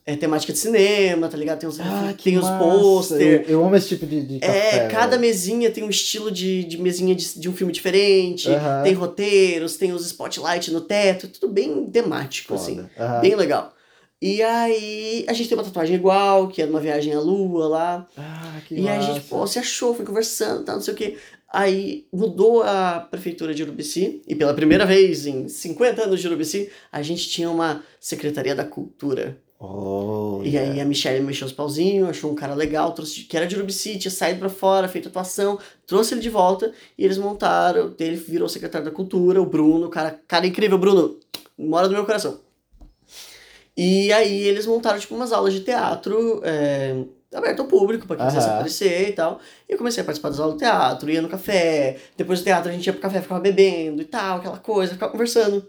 é temática de cinema, tá ligado? Tem os, ah, tem os pôster. Eu, eu, amo esse tipo de, de café, É, cada mesinha tem um estilo de, de mesinha de, de um filme diferente. Tem roteiros, tem os spotlight no teto. Tudo bem temático, Foda. assim. Bem legal. E aí, a gente tem uma tatuagem igual, que é uma viagem à lua lá. Ah, que E massa. aí a gente, pô, se achou, foi conversando, tá, não sei o quê. Aí mudou a prefeitura de Urubici, e pela primeira vez em 50 anos de Urubici, a gente tinha uma Secretaria da Cultura. Oh, e yeah. aí a Michelle mexeu os pauzinhos, achou um cara legal, trouxe, que era de Urubici, tinha saído pra fora, feito atuação, trouxe ele de volta e eles montaram, ele virou secretário da cultura, o Bruno, cara, cara incrível, Bruno, mora no meu coração. E aí eles montaram tipo umas aulas de teatro é, aberto ao público, pra quem quisesse aparecer e tal. E eu comecei a participar das aulas de teatro, ia no café, depois do teatro a gente ia pro café, ficava bebendo e tal, aquela coisa, ficava conversando.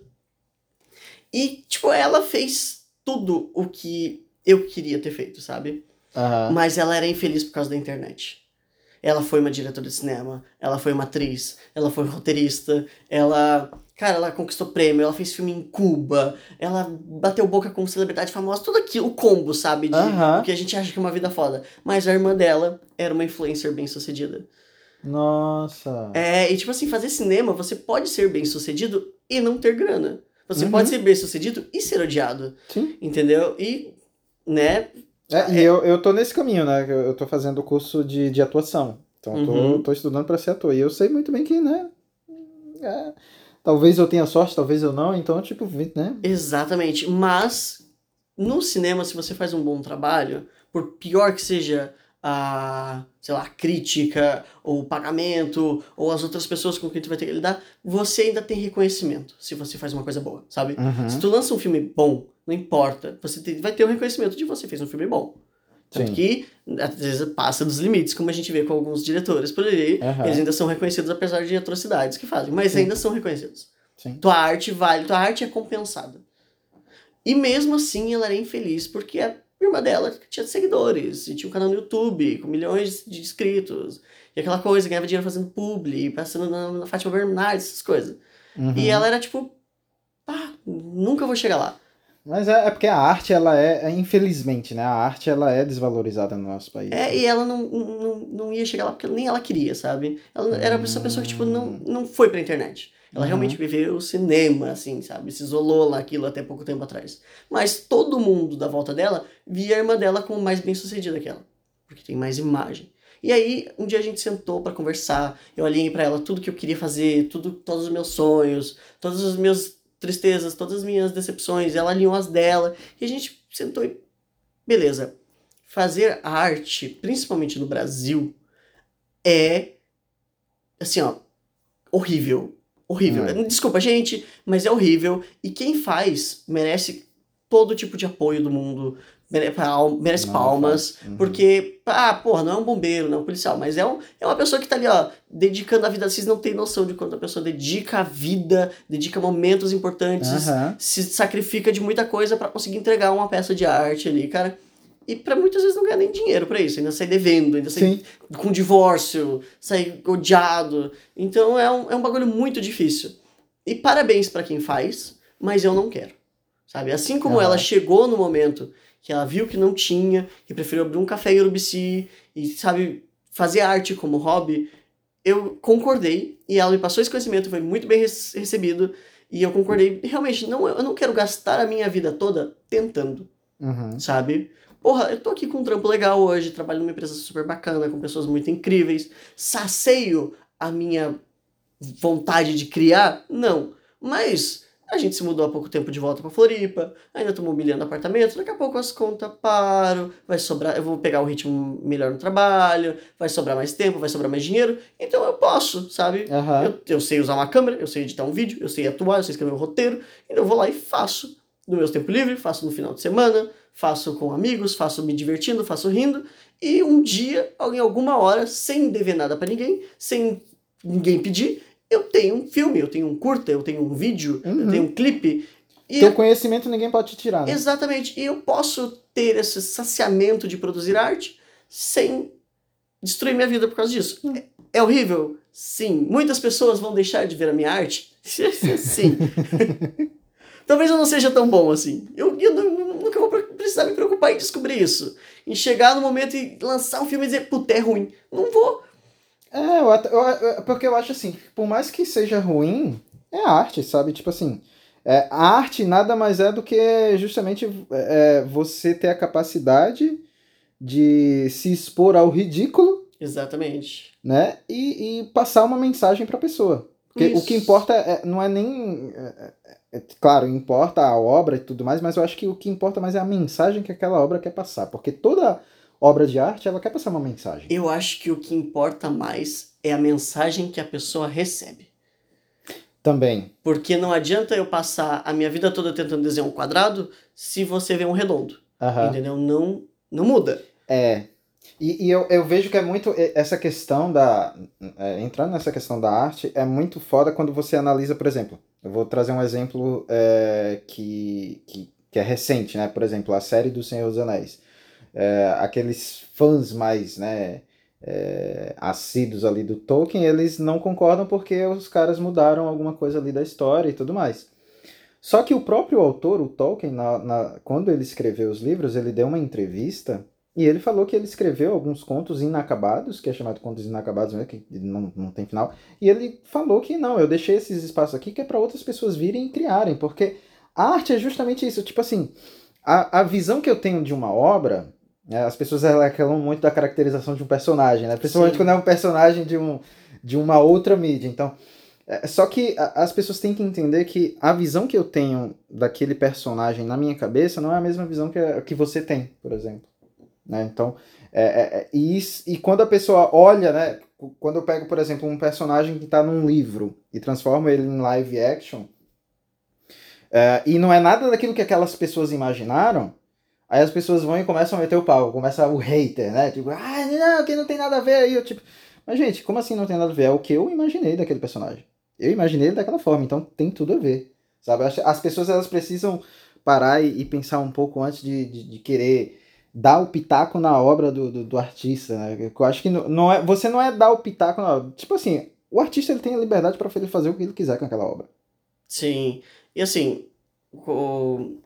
E, tipo, ela fez tudo o que eu queria ter feito, sabe? Uhum. Mas ela era infeliz por causa da internet. Ela foi uma diretora de cinema, ela foi uma atriz, ela foi roteirista, ela. Cara, ela conquistou prêmio, ela fez filme em Cuba, ela bateu boca com celebridade famosa, tudo aquilo, o combo, sabe? De uhum. que a gente acha que é uma vida foda. Mas a irmã dela era uma influencer bem sucedida. Nossa. É, e tipo assim, fazer cinema, você pode ser bem sucedido e não ter grana. Você uhum. pode ser bem sucedido e ser odiado. Sim. Entendeu? E, né? É, e eu, eu tô nesse caminho, né? Eu, eu tô fazendo o curso de, de atuação. Então eu tô, uhum. tô estudando para ser ator. E eu sei muito bem que, né? É, talvez eu tenha sorte, talvez eu não. Então, tipo, né? Exatamente. Mas, no cinema, se você faz um bom trabalho, por pior que seja a, sei lá, a crítica, ou o pagamento, ou as outras pessoas com quem tu vai ter que lidar, você ainda tem reconhecimento se você faz uma coisa boa, sabe? Uhum. Se tu lança um filme bom, não importa, você tem, vai ter o reconhecimento de você fez um filme bom. Tanto Sim. que, às vezes, passa dos limites, como a gente vê com alguns diretores por aí, uhum. eles ainda são reconhecidos apesar de atrocidades que fazem, mas Sim. ainda são reconhecidos. Sim. Tua arte vale, tua arte é compensada. E mesmo assim ela era infeliz, porque é irmã dela tinha seguidores, e tinha um canal no YouTube com milhões de inscritos, e aquela coisa, ganhava dinheiro fazendo publi, passando na, na Fátima Bernardes, essas coisas. Uhum. E ela era tipo, ah, nunca vou chegar lá. Mas é, é porque a arte, ela é, é, infelizmente, né? A arte, ela é desvalorizada no nosso país. É, e ela não, não, não ia chegar lá porque nem ela queria, sabe? Ela era essa pessoa que, tipo, não, hum. não foi pra internet. Ela uhum. realmente viveu o cinema, assim, sabe? Se isolou naquilo até pouco tempo atrás. Mas todo mundo da volta dela via a irmã dela como mais bem sucedida que ela. Porque tem mais imagem. E aí, um dia a gente sentou para conversar. Eu alinhei para ela tudo que eu queria fazer, tudo, todos os meus sonhos, todas as minhas tristezas, todas as minhas decepções. Ela alinhou as dela. E a gente sentou e. Beleza. Fazer arte, principalmente no Brasil, é. Assim, ó. Horrível horrível. É. Desculpa, gente, mas é horrível. E quem faz merece todo tipo de apoio do mundo, merece não, palmas, uhum. porque, ah, porra, não é um bombeiro, não é um policial, mas é, um, é uma pessoa que tá ali, ó, dedicando a vida. Vocês não têm noção de quanto a pessoa dedica a vida, dedica momentos importantes, uhum. se sacrifica de muita coisa para conseguir entregar uma peça de arte ali, cara. E para muitas vezes não ganha nem dinheiro para isso, ainda sai devendo, ainda sai Sim. com divórcio, sai odiado. Então é um, é um bagulho muito difícil. E parabéns para quem faz, mas eu não quero. Sabe? Assim como uhum. ela chegou no momento que ela viu que não tinha, que preferiu abrir um café em Urubici e, sabe, fazer arte como hobby, eu concordei e ela me passou esse conhecimento, foi muito bem recebido e eu concordei. Realmente, não, eu não quero gastar a minha vida toda tentando, uhum. sabe? Porra, eu tô aqui com um trampo legal hoje, trabalho numa empresa super bacana, com pessoas muito incríveis, saceio a minha vontade de criar? Não. Mas a gente se mudou há pouco tempo de volta para Floripa, ainda tô mobiliando apartamento, daqui a pouco as contas param, vai sobrar, eu vou pegar um ritmo melhor no trabalho, vai sobrar mais tempo, vai sobrar mais dinheiro, então eu posso, sabe? Uhum. Eu, eu sei usar uma câmera, eu sei editar um vídeo, eu sei atuar, eu sei escrever um roteiro, então eu vou lá e faço no meu tempo livre, faço no final de semana, faço com amigos, faço me divertindo, faço rindo, e um dia, em alguma hora, sem dever nada para ninguém, sem ninguém pedir, eu tenho um filme, eu tenho um curta, eu tenho um vídeo, uhum. eu tenho um clipe. E Teu conhecimento ninguém pode te tirar, né? Exatamente. E eu posso ter esse saciamento de produzir arte sem destruir minha vida por causa disso. Uhum. É, horrível? Sim. Muitas pessoas vão deixar de ver a minha arte? Sim. Talvez eu não seja tão bom assim. Eu, eu nunca vou precisar me preocupar em descobrir isso. Em chegar no momento e lançar um filme e dizer, puta, é ruim. Não vou. É, eu, eu, porque eu acho assim, por mais que seja ruim, é arte, sabe? Tipo assim, é, a arte nada mais é do que justamente é, você ter a capacidade de se expor ao ridículo. Exatamente. Né? E, e passar uma mensagem para a pessoa. Porque Isso. o que importa é, não é nem. É, é, é, claro, importa a obra e tudo mais, mas eu acho que o que importa mais é a mensagem que aquela obra quer passar. Porque toda obra de arte, ela quer passar uma mensagem. Eu acho que o que importa mais é a mensagem que a pessoa recebe. Também. Porque não adianta eu passar a minha vida toda tentando desenhar um quadrado se você vê um redondo. Uhum. Entendeu? Não, não muda. É. E, e eu, eu vejo que é muito. Essa questão da. É, entrando nessa questão da arte, é muito foda quando você analisa, por exemplo. Eu vou trazer um exemplo é, que, que, que é recente, né? Por exemplo, a série do Senhor dos Anéis é, aqueles fãs mais, né, é, assíduos ali do Tolkien, eles não concordam porque os caras mudaram alguma coisa ali da história e tudo mais. Só que o próprio autor, o Tolkien, na, na, quando ele escreveu os livros, ele deu uma entrevista e ele falou que ele escreveu alguns contos inacabados, que é chamado contos inacabados, né, que não, não tem final. E ele falou que não, eu deixei esses espaços aqui que é para outras pessoas virem e criarem, porque a arte é justamente isso. Tipo assim, a, a visão que eu tenho de uma obra as pessoas reclamam muito da caracterização de um personagem, né? Principalmente Sim. quando é um personagem de, um, de uma outra mídia. Então, é, só que as pessoas têm que entender que a visão que eu tenho daquele personagem na minha cabeça não é a mesma visão que, que você tem, por exemplo. Né? Então, é, é, é e, e quando a pessoa olha, né? Quando eu pego, por exemplo, um personagem que está num livro e transformo ele em live action, é, e não é nada daquilo que aquelas pessoas imaginaram, Aí as pessoas vão e começam a meter o pau, começa o hater, né? Tipo, ah, não, que não tem nada a ver aí. Eu, tipo, mas gente, como assim não tem nada a ver? É o que eu imaginei daquele personagem. Eu imaginei ele daquela forma, então tem tudo a ver. Sabe? As pessoas elas precisam parar e, e pensar um pouco antes de, de, de, querer dar o pitaco na obra do, do, do, artista, né? Eu acho que não, não é, você não é dar o pitaco na obra. Tipo assim, o artista ele tem a liberdade para fazer o que ele quiser com aquela obra. Sim. E assim, o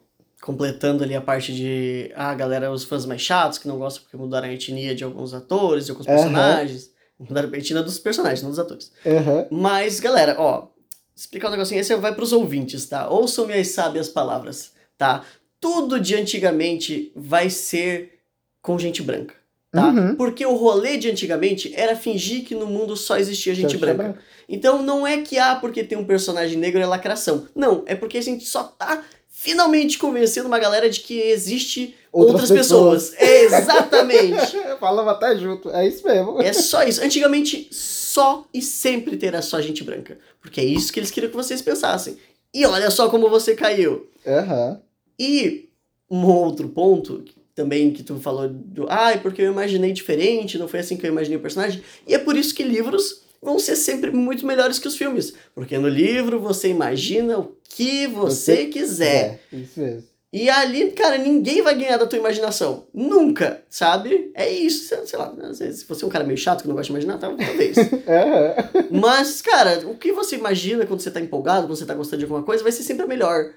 completando ali a parte de ah, galera, os fãs mais chatos que não gostam porque mudaram a etnia de alguns atores, de alguns uhum. personagens. Mudaram a etnia dos personagens, não dos atores. Uhum. Mas, galera, ó, explicar um negocinho, esse vai pros ouvintes, tá? Ouçam minhas sábias palavras, tá? Tudo de antigamente vai ser com gente branca. Tá? Uhum. Porque o rolê de antigamente era fingir que no mundo só existia gente branca. branca. Então não é que, ah, porque tem um personagem negro é lacração. Não, é porque a gente só tá finalmente convencendo uma galera de que existe outras, outras pessoas. pessoas. É, exatamente. Falava até junto, é isso mesmo. É só isso. Antigamente, só e sempre terá só gente branca. Porque é isso que eles queriam que vocês pensassem. E olha só como você caiu. Uhum. E um outro ponto também que tu falou do, ah, é porque eu imaginei diferente, não foi assim que eu imaginei o personagem. E é por isso que livros vão ser sempre muito melhores que os filmes, porque no livro você imagina o que você, você quiser. É, isso mesmo. E ali, cara, ninguém vai ganhar da tua imaginação. Nunca, sabe? É isso, sei lá. Às vezes, se você é um cara meio chato que não gosta de imaginar, talvez. é. Mas, cara, o que você imagina quando você tá empolgado, quando você tá gostando de alguma coisa, vai ser sempre a melhor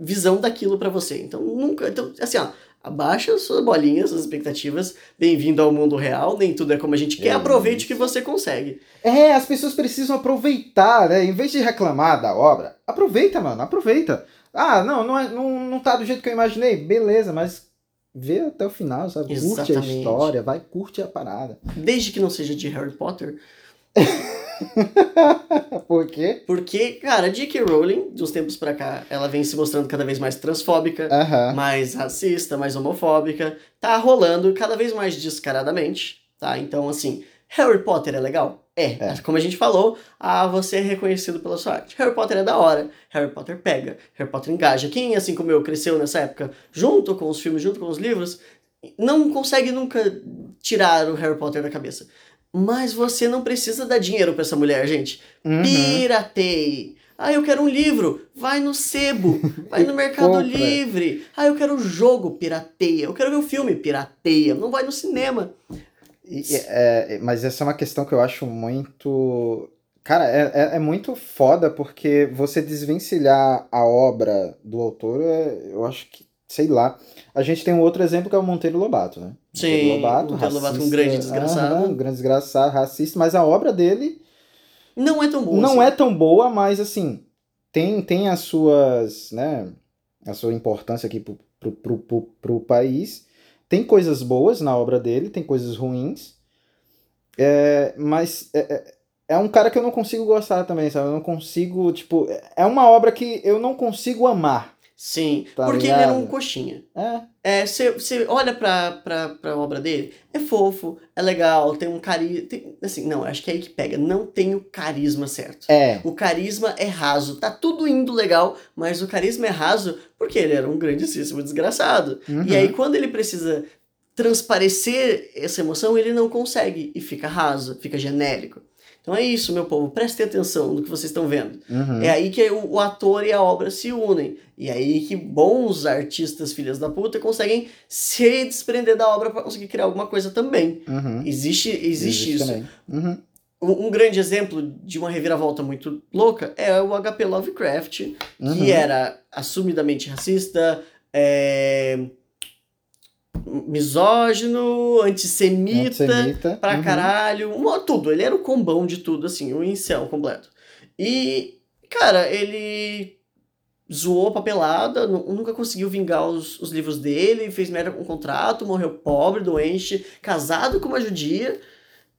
visão daquilo para você. Então, nunca. Então, assim, ó, abaixa suas bolinhas, suas expectativas. Bem-vindo ao mundo real, nem tudo é como a gente quer. É Aproveite o que você consegue. É, as pessoas precisam aproveitar, né? Em vez de reclamar da obra, aproveita, mano, aproveita. Ah, não, não, é, não, não tá do jeito que eu imaginei. Beleza, mas vê até o final, sabe? Exatamente. Curte a história, vai, curte a parada. Desde que não seja de Harry Potter. Por quê? Porque, cara, a J.K. Rowling, dos tempos pra cá, ela vem se mostrando cada vez mais transfóbica, mais racista, mais homofóbica. Tá rolando cada vez mais descaradamente, tá? Então, assim, Harry Potter é legal? É. é. Como a gente falou, ah, você é reconhecido pela sua arte. Harry Potter é da hora. Harry Potter pega. Harry Potter engaja. Quem, assim como eu, cresceu nessa época junto com os filmes, junto com os livros, não consegue nunca tirar o Harry Potter da cabeça. Mas você não precisa dar dinheiro para essa mulher, gente. Uhum. Pirateie. Ah, eu quero um livro. Vai no sebo. Vai no Mercado Livre. Ah, eu quero um jogo. Pirateia. Eu quero ver um filme. Pirateia. Não vai no cinema. E, é, mas essa é uma questão que eu acho muito. Cara, é, é, é, muito foda porque você desvencilhar a obra do autor, é, eu acho que, sei lá. A gente tem um outro exemplo que é o Monteiro Lobato, né? Sim, Monteiro Lobato, Monteiro racista, Lobato um grande desgraçado. um grande desgraçado, racista, mas a obra dele. Não é tão boa. Não assim. é tão boa, mas assim, tem, tem as suas, né? A sua importância aqui pro, pro, pro, pro, pro país tem coisas boas na obra dele, tem coisas ruins. É, mas é, é, é um cara que eu não consigo gostar também, sabe? Eu não consigo, tipo, é uma obra que eu não consigo amar. Sim, tá porque ligado? ele era um coxinha. É. Você é, olha pra, pra, pra obra dele, é fofo, é legal, tem um carisma. Assim, não, acho que é aí que pega. Não tem o carisma certo. É. O carisma é raso. Tá tudo indo legal, mas o carisma é raso porque ele era um grandíssimo desgraçado. Uhum. E aí, quando ele precisa transparecer essa emoção, ele não consegue e fica raso, fica genérico. Então é isso, meu povo, prestem atenção no que vocês estão vendo. Uhum. É aí que o, o, ator e a obra se unem. E é aí que bons artistas, filhas da puta, conseguem se desprender da obra para conseguir criar alguma coisa também. Uhum. Existe, existe, existe isso. Uhum. Um, um, grande exemplo de uma reviravolta muito louca é o HP Lovecraft, que uhum. era assumidamente racista, é misógino, antissemita, antissemita. pra uhum. caralho, uma, tudo. Ele era o combão de tudo, assim, o incel completo. E, cara, ele zoou papelada, nunca conseguiu vingar os, os livros dele, fez merda com o contrato, morreu pobre, doente, casado com uma judia.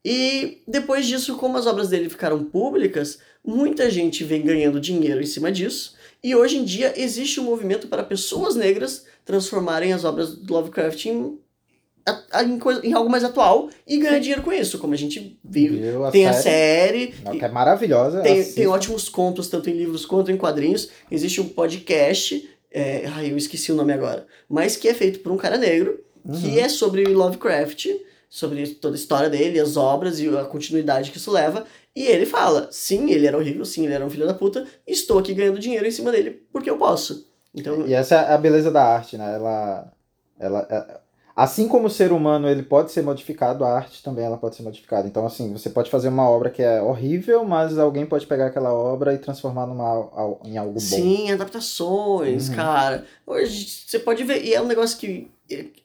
E depois disso, como as obras dele ficaram públicas, muita gente vem ganhando dinheiro em cima disso. E hoje em dia existe um movimento para pessoas negras transformarem as obras do Lovecraft em, em, coisa, em algo mais atual e ganhar dinheiro com isso, como a gente viu. A tem série, a série. Que é maravilhosa. Tem, tem ótimos contos, tanto em livros quanto em quadrinhos. Existe um podcast, é, ai, eu esqueci o nome agora, mas que é feito por um cara negro, uhum. que é sobre Lovecraft, sobre toda a história dele, as obras e a continuidade que isso leva. E ele fala: sim, ele era horrível, sim, ele era um filho da puta, estou aqui ganhando dinheiro em cima dele porque eu posso. Então... E essa é a beleza da arte, né? Ela, ela, é, assim como o ser humano ele pode ser modificado, a arte também ela pode ser modificada. Então, assim, você pode fazer uma obra que é horrível, mas alguém pode pegar aquela obra e transformar numa, em algo bom. Sim, adaptações, uhum. cara. Hoje você pode ver, e é um negócio que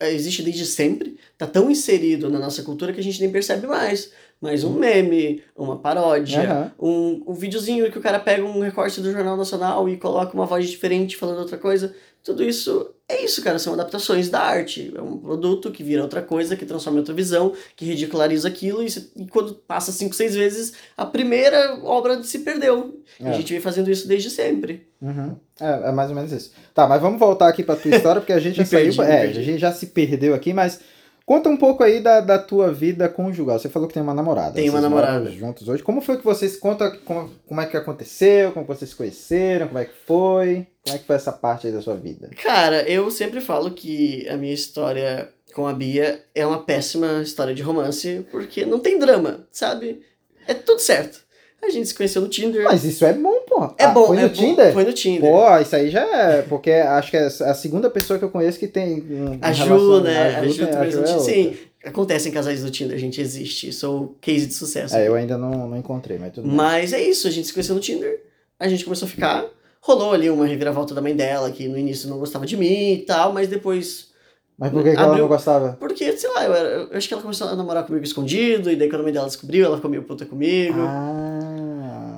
existe desde sempre, tá tão inserido na nossa cultura que a gente nem percebe mais mas um meme, uma paródia, uhum. um, um videozinho que o cara pega um recorte do Jornal Nacional e coloca uma voz diferente falando outra coisa. Tudo isso é isso, cara. São adaptações da arte. É um produto que vira outra coisa, que transforma em outra visão, que ridiculariza aquilo, e, e quando passa cinco, seis vezes, a primeira obra se perdeu. É. A gente vem fazendo isso desde sempre. Uhum. É, é mais ou menos isso. Tá, mas vamos voltar aqui pra tua história, porque a gente já saiu. É, a gente já se perdeu aqui, mas Conta um pouco aí da, da tua vida conjugal. Você falou que tem uma namorada. Tem uma namorada. juntos hoje. Como foi que vocês conta como, como é que aconteceu, como vocês se conheceram, como é que foi? Como é que foi essa parte aí da sua vida? Cara, eu sempre falo que a minha história com a Bia é uma péssima história de romance, porque não tem drama, sabe? É tudo certo. A gente se conheceu no Tinder. Mas isso é bom, pô. É ah, bom, foi no é Tinder? Bom, foi no Tinder. Pô, isso aí já é. Porque acho que é a segunda pessoa que eu conheço que tem. Um, a Ju, né? A Ju, a Ju, é Sim. Acontece em casais do Tinder, a gente existe. Sou case de sucesso. É, eu ainda não, não encontrei, mas tudo bem. Mas é isso, a gente se conheceu no Tinder, a gente começou a ficar. Rolou ali uma reviravolta da mãe dela, que no início não gostava de mim e tal, mas depois mas por que, que ela não gostava? Porque, sei lá, eu, era, eu, acho que ela começou a namorar comigo escondido, e daí quando a mãe dela descobriu, ela ficou meio puta comigo. Ah.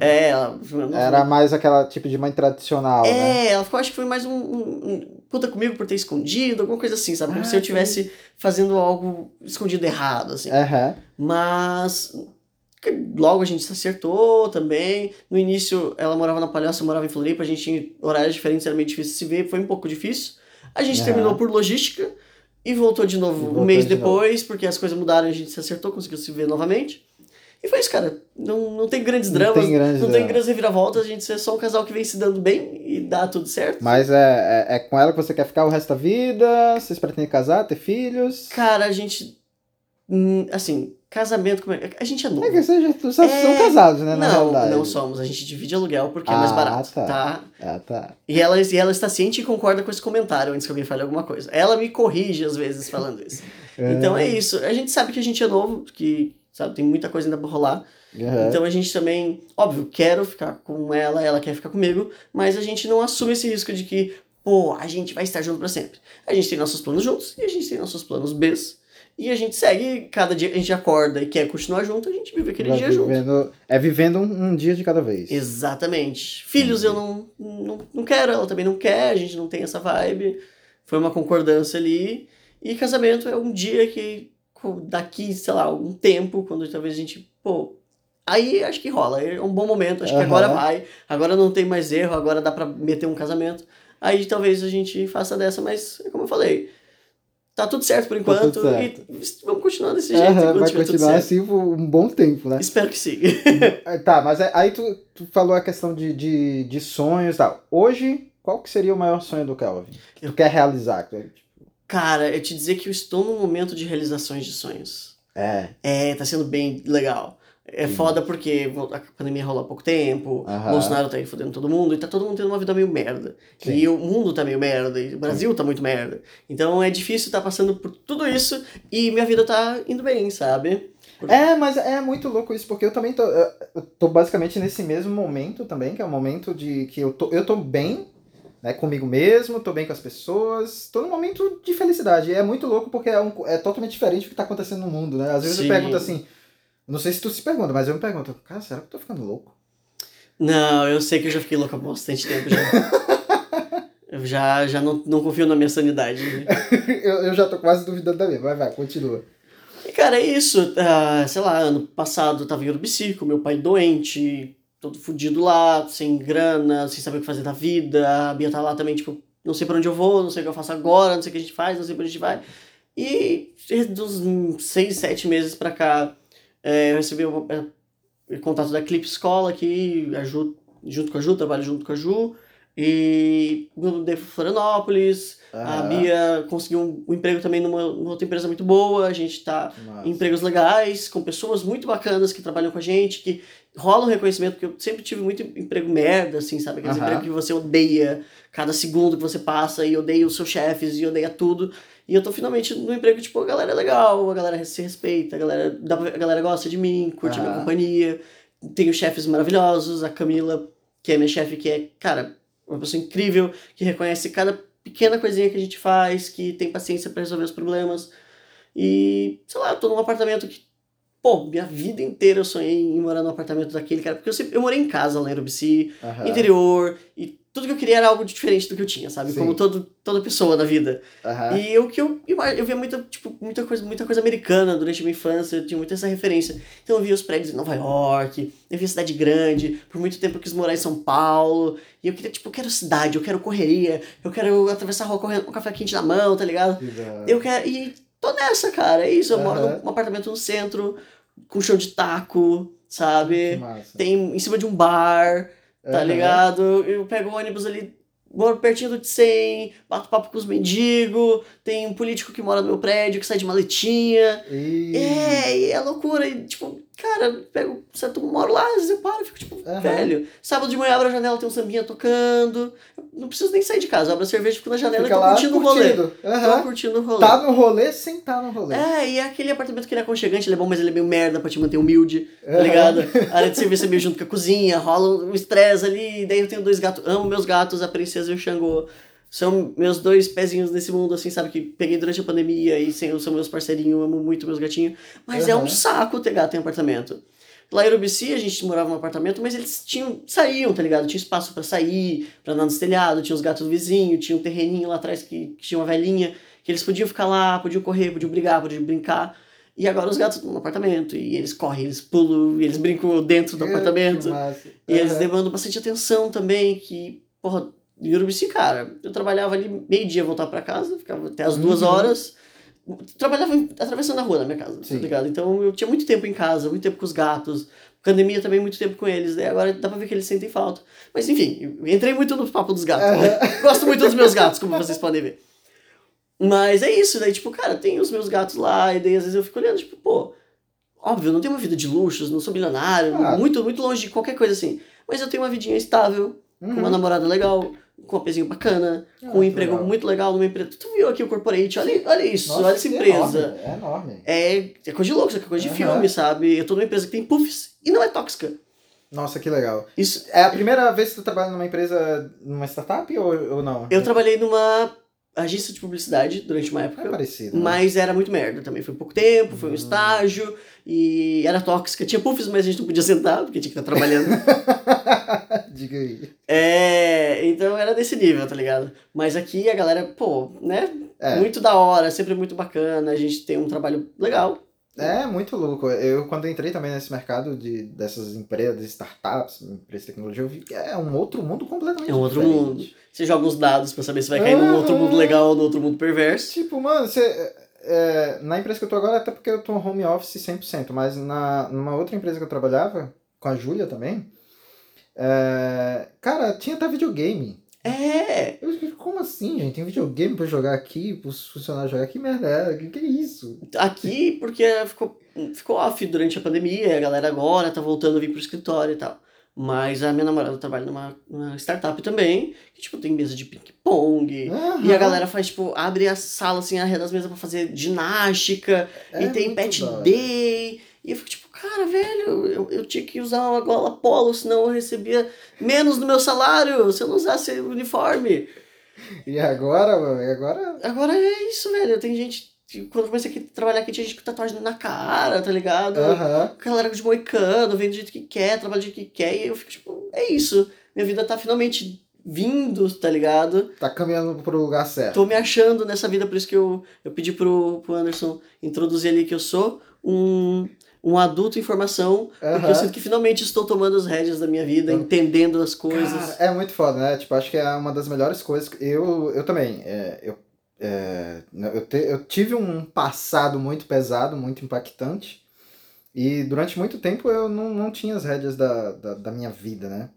É, ela. Era mais aquela tipo de mãe tradicional. É, né? ela ficou, acho que foi mais um, um, puta comigo por ter escondido, alguma coisa assim, sabe? Como ah, se eu estivesse fazendo algo escondido errado, assim. Uhum. Mas. Logo a gente se acertou também. No início ela morava na Palhoça, eu morava em Floripa, a gente tinha horários diferentes, era meio difícil se ver, foi um pouco difícil. A gente uhum. terminou por logística e voltou de novo voltou um mês de depois, novo. porque as coisas mudaram, a gente se acertou, conseguiu se ver novamente. E foi isso, cara. Não, não tem grandes dramas, não tem grandes, não tem grandes reviravoltas, a gente é só um casal que vem se dando bem e dá tudo certo. Mas é, é, é com ela que você quer ficar o resto da vida? Vocês pretendem casar, ter filhos? Cara, a gente. Hum, assim, Casamento, como é? A gente é novo. É que vocês já é... são casados, né? Na não, realidade. não somos. A gente divide aluguel porque ah, é mais ah, barato, tá? tá? Ah, tá. E ela, e ela está ciente e concorda com esse comentário antes que alguém fale alguma coisa. Ela me corrige às vezes falando isso. é. Então é isso. A gente sabe que a gente é novo, que sabe, tem muita coisa ainda pra rolar. Uhum. Então a gente também, óbvio, quero ficar com ela, ela quer ficar comigo, mas a gente não assume esse risco de que, pô, a gente vai estar junto para sempre. A gente tem nossos planos juntos e a gente tem nossos planos Bs e a gente segue, cada dia a gente acorda e quer continuar junto, a gente vive aquele Vai dia vivendo, junto. É vivendo um, um, dia de cada vez. Exatamente. Filhos eu não, não, não quero, ela também não quer, a gente não tem essa vibe. Foi uma concordância ali. E casamento é um dia que daqui, sei lá, um tempo, quando talvez a gente, pô, aí acho que rola, é um bom momento, acho uhum. que agora vai, agora não tem mais erro, agora dá para meter um casamento. Aí talvez a gente faça dessa, mas como eu falei, Tá tudo certo por tá enquanto certo. e vamos continuar desse jeito. Uhum, vai continuar assim por um bom tempo, né? Espero que sim. É, tá, mas é, aí tu, tu falou a questão de, de, de sonhos e tal. Hoje, qual que seria o maior sonho do Kelvin? Que tu quer realizar? Cara, eu te dizer que eu estou num momento de realizações de sonhos. É. É, tá sendo bem legal. É Sim. foda porque a pandemia rolou há pouco tempo, Aham. Bolsonaro tá aí fodendo todo mundo, e tá todo mundo tendo uma vida meio merda. Sim. E o mundo tá meio merda, e o Brasil Sim. tá muito merda. Então é difícil estar tá passando por tudo isso e minha vida tá indo bem, sabe? É, mas é muito louco isso, porque eu também tô, eu tô basicamente nesse mesmo momento também, que é o um momento de que eu tô, eu tô bem, né, comigo mesmo, tô bem com as pessoas, tô num momento de felicidade. E é muito louco porque é, um, é totalmente diferente do que tá acontecendo no mundo, né? Às vezes Sim. eu pergunto assim, não sei se tu se pergunta, mas eu me pergunto, cara, será que eu tô ficando louco? Não, eu sei que eu já fiquei louco há bastante tempo já. eu já, já não, não confio na minha sanidade. eu, eu já tô quase duvidando da minha. Vai, vai, continua. E, cara, é isso. Uh, sei lá, ano passado eu tava em Urubici com meu pai doente, todo fudido lá, sem grana, sem saber o que fazer da vida. A Bia tá lá também, tipo, não sei pra onde eu vou, não sei o que eu faço agora, não sei o que a gente faz, não sei pra onde a gente vai. E dos seis, sete meses pra cá, é, eu recebi o, é, contato da Clip Escola aqui, a Ju, junto com a Ju, trabalho junto com a Ju. E mudei para Florianópolis. A Bia conseguiu um, um, emprego também numa, numa, outra empresa muito boa. A gente está em empregos legais, com pessoas muito bacanas que trabalham com a gente, que rola um reconhecimento, porque eu sempre tive muito emprego merda, assim, sabe? Aqueles uhum. empregos que você odeia cada segundo que você passa e odeia os seus chefes e odeia tudo. E eu tô finalmente no emprego, tipo, a galera é legal, a galera se respeita, a galera, a galera gosta de mim, curte uhum. minha companhia. Tenho chefes maravilhosos, a Camila, que é minha chefe, que é, cara, uma pessoa incrível, que reconhece cada pequena coisinha que a gente faz, que tem paciência para resolver os problemas. E, sei lá, eu tô num apartamento que, pô, minha vida inteira eu sonhei em morar num apartamento daquele cara, porque eu sempre eu morei em casa lá em Urubici, uhum. interior, e tudo que eu queria era algo diferente do que eu tinha, sabe? Sim. Como todo, toda pessoa na vida. Uhum. E o que eu, eu via muita, tipo, muita, coisa, muita coisa americana durante a minha infância, eu tinha muita essa referência. Então eu via os prédios em Nova York, eu via cidade grande, por muito tempo eu quis morar em São Paulo, e eu queria, tipo, eu quero cidade, eu quero correria, eu quero atravessar a rua correndo com um café quente na mão, tá ligado? Eu quero. E tô nessa, cara. É isso. Eu uhum. moro num apartamento no centro, com chão de taco, sabe? Tem em cima de um bar, tá uhum. ligado? Eu pego o ônibus ali moro pertinho do de 100, bato papo com os mendigos, tem um político que mora no meu prédio que sai de maletinha. E... É, e é loucura. E, tipo, cara, pego, certo, moro lá, às vezes eu paro e fico, tipo, uhum. velho. Sábado de manhã abro a janela, tem um sambinha tocando. Eu não preciso nem sair de casa, abro a cerveja, fico na janela Fica e tô curtindo o rolê. Uhum. Tô curtindo o rolê. Tá no rolê sem tá no rolê. É, e é aquele apartamento que ele é aconchegante, ele é bom, mas ele é meio merda pra te manter humilde, uhum. tá ligado? A área de serviço é meio junto com a cozinha, rola um estresse ali, daí eu tenho dois gatos, amo meus gatos, a princesa e o Xangô são meus dois pezinhos nesse mundo, assim, sabe? Que peguei durante a pandemia e são meus parceirinhos, amo muito meus gatinhos. Mas uhum. é um saco ter gato em apartamento. Lá em Urubici a gente morava num apartamento, mas eles tinham, saíam, tá ligado? Tinha espaço para sair, para andar no telhado, tinha os gatos do vizinho, tinha um terreninho lá atrás que, que, tinha uma velhinha, que eles podiam ficar lá, podiam correr, podiam brigar, podiam brincar. E agora os gatos estão no apartamento, e eles correm, eles pulam, eles brincam dentro do apartamento. E eles demandam bastante atenção também, que, porra, em Urubici, cara, eu trabalhava ali meio-dia, voltar para casa, ficava até as duas uhum. horas. Trabalhava atravessando a rua na minha casa, tá Sim. tá ligado? Então eu tinha muito tempo em casa, muito tempo com os gatos. Pandemia também, muito tempo com eles. Daí agora dá pra ver que eles sentem falta. Mas enfim, entrei muito no papo dos gatos. Né? Gosto muito dos meus gatos, como vocês podem ver. Mas é isso, daí, tipo, cara, tem os meus gatos lá, e daí às vezes eu fico olhando, tipo, pô, óbvio, eu não tenho uma vida de luxos, não sou milionário, muito, muito longe de qualquer coisa assim. Mas eu tenho uma vidinha estável, uhum. com uma namorada legal, com um pezinho bacana, ah, com um emprego legal. muito legal numa empresa. Tu viu aqui o corporate? Olha, olha isso, Nossa, olha essa empresa. É enorme. É, é coisa de louco, isso aqui é coisa uhum. de filme, sabe? Eu tô numa empresa que tem puffs e não é tóxica. Nossa, que legal. Isso é a primeira vez que tu trabalha numa empresa, numa startup ou, ou não? Eu trabalhei numa agência de publicidade durante uma época. É parecido. Né? Mas era muito merda também. Foi pouco tempo, foi um hum. estágio e era tóxica. Tinha puffs, mas a gente não podia sentar porque tinha que estar trabalhando. Diga aí. É, então era desse nível, tá ligado? Mas aqui a galera, pô, né? É. Muito da hora, sempre muito bacana. A gente tem um trabalho legal. É, muito louco. Eu, quando entrei também nesse mercado de, dessas empresas, startups, empresas de tecnologia, eu vi que é um outro mundo completamente É um outro diferente. mundo. Você joga uns dados pra saber se vai cair num outro mundo legal ou num outro mundo perverso. Tipo, mano, você... É, na empresa que eu tô agora, até porque eu tô home office 100%, mas na, numa outra empresa que eu trabalhava, com a Júlia também, é, cara, tinha até videogame. É! Eu fiquei, como assim, gente? Tem videogame pra jogar aqui, pros funcionários jogar? Que merda é? Que, que é isso? Aqui, porque ficou, ficou off durante a pandemia, a galera agora tá voltando a vir pro escritório e tal. Mas a minha namorada trabalha numa, numa startup também, que, tipo, tem mesa de ping-pong. Uhum. E a galera faz, tipo, abre a sala, assim, arreda as mesas pra fazer ginástica. É e tem pet day. E eu fico, tipo, cara, velho, eu, eu tinha que usar uma gola polo, senão eu recebia menos do meu salário se eu não usasse uniforme. E agora, mano? E agora? Agora é isso, velho. Tem gente quando eu comecei a trabalhar aqui, tinha gente com tatuagem na cara, tá ligado? Uhum. Galera de moicano, vem do jeito que quer, trabalha do jeito que quer, e eu fico tipo, é isso. Minha vida tá finalmente vindo, tá ligado? Tá caminhando pro lugar certo. Tô me achando nessa vida, por isso que eu, eu pedi pro, pro Anderson introduzir ali que eu sou um, um adulto em formação, uhum. porque eu sinto que finalmente estou tomando as rédeas da minha vida, entendendo as coisas. Cara, é muito foda, né? Tipo, acho que é uma das melhores coisas. Eu, eu também, é, eu é, eu, te, eu tive um passado muito pesado, muito impactante, e durante muito tempo eu não, não tinha as rédeas da, da, da minha vida, né?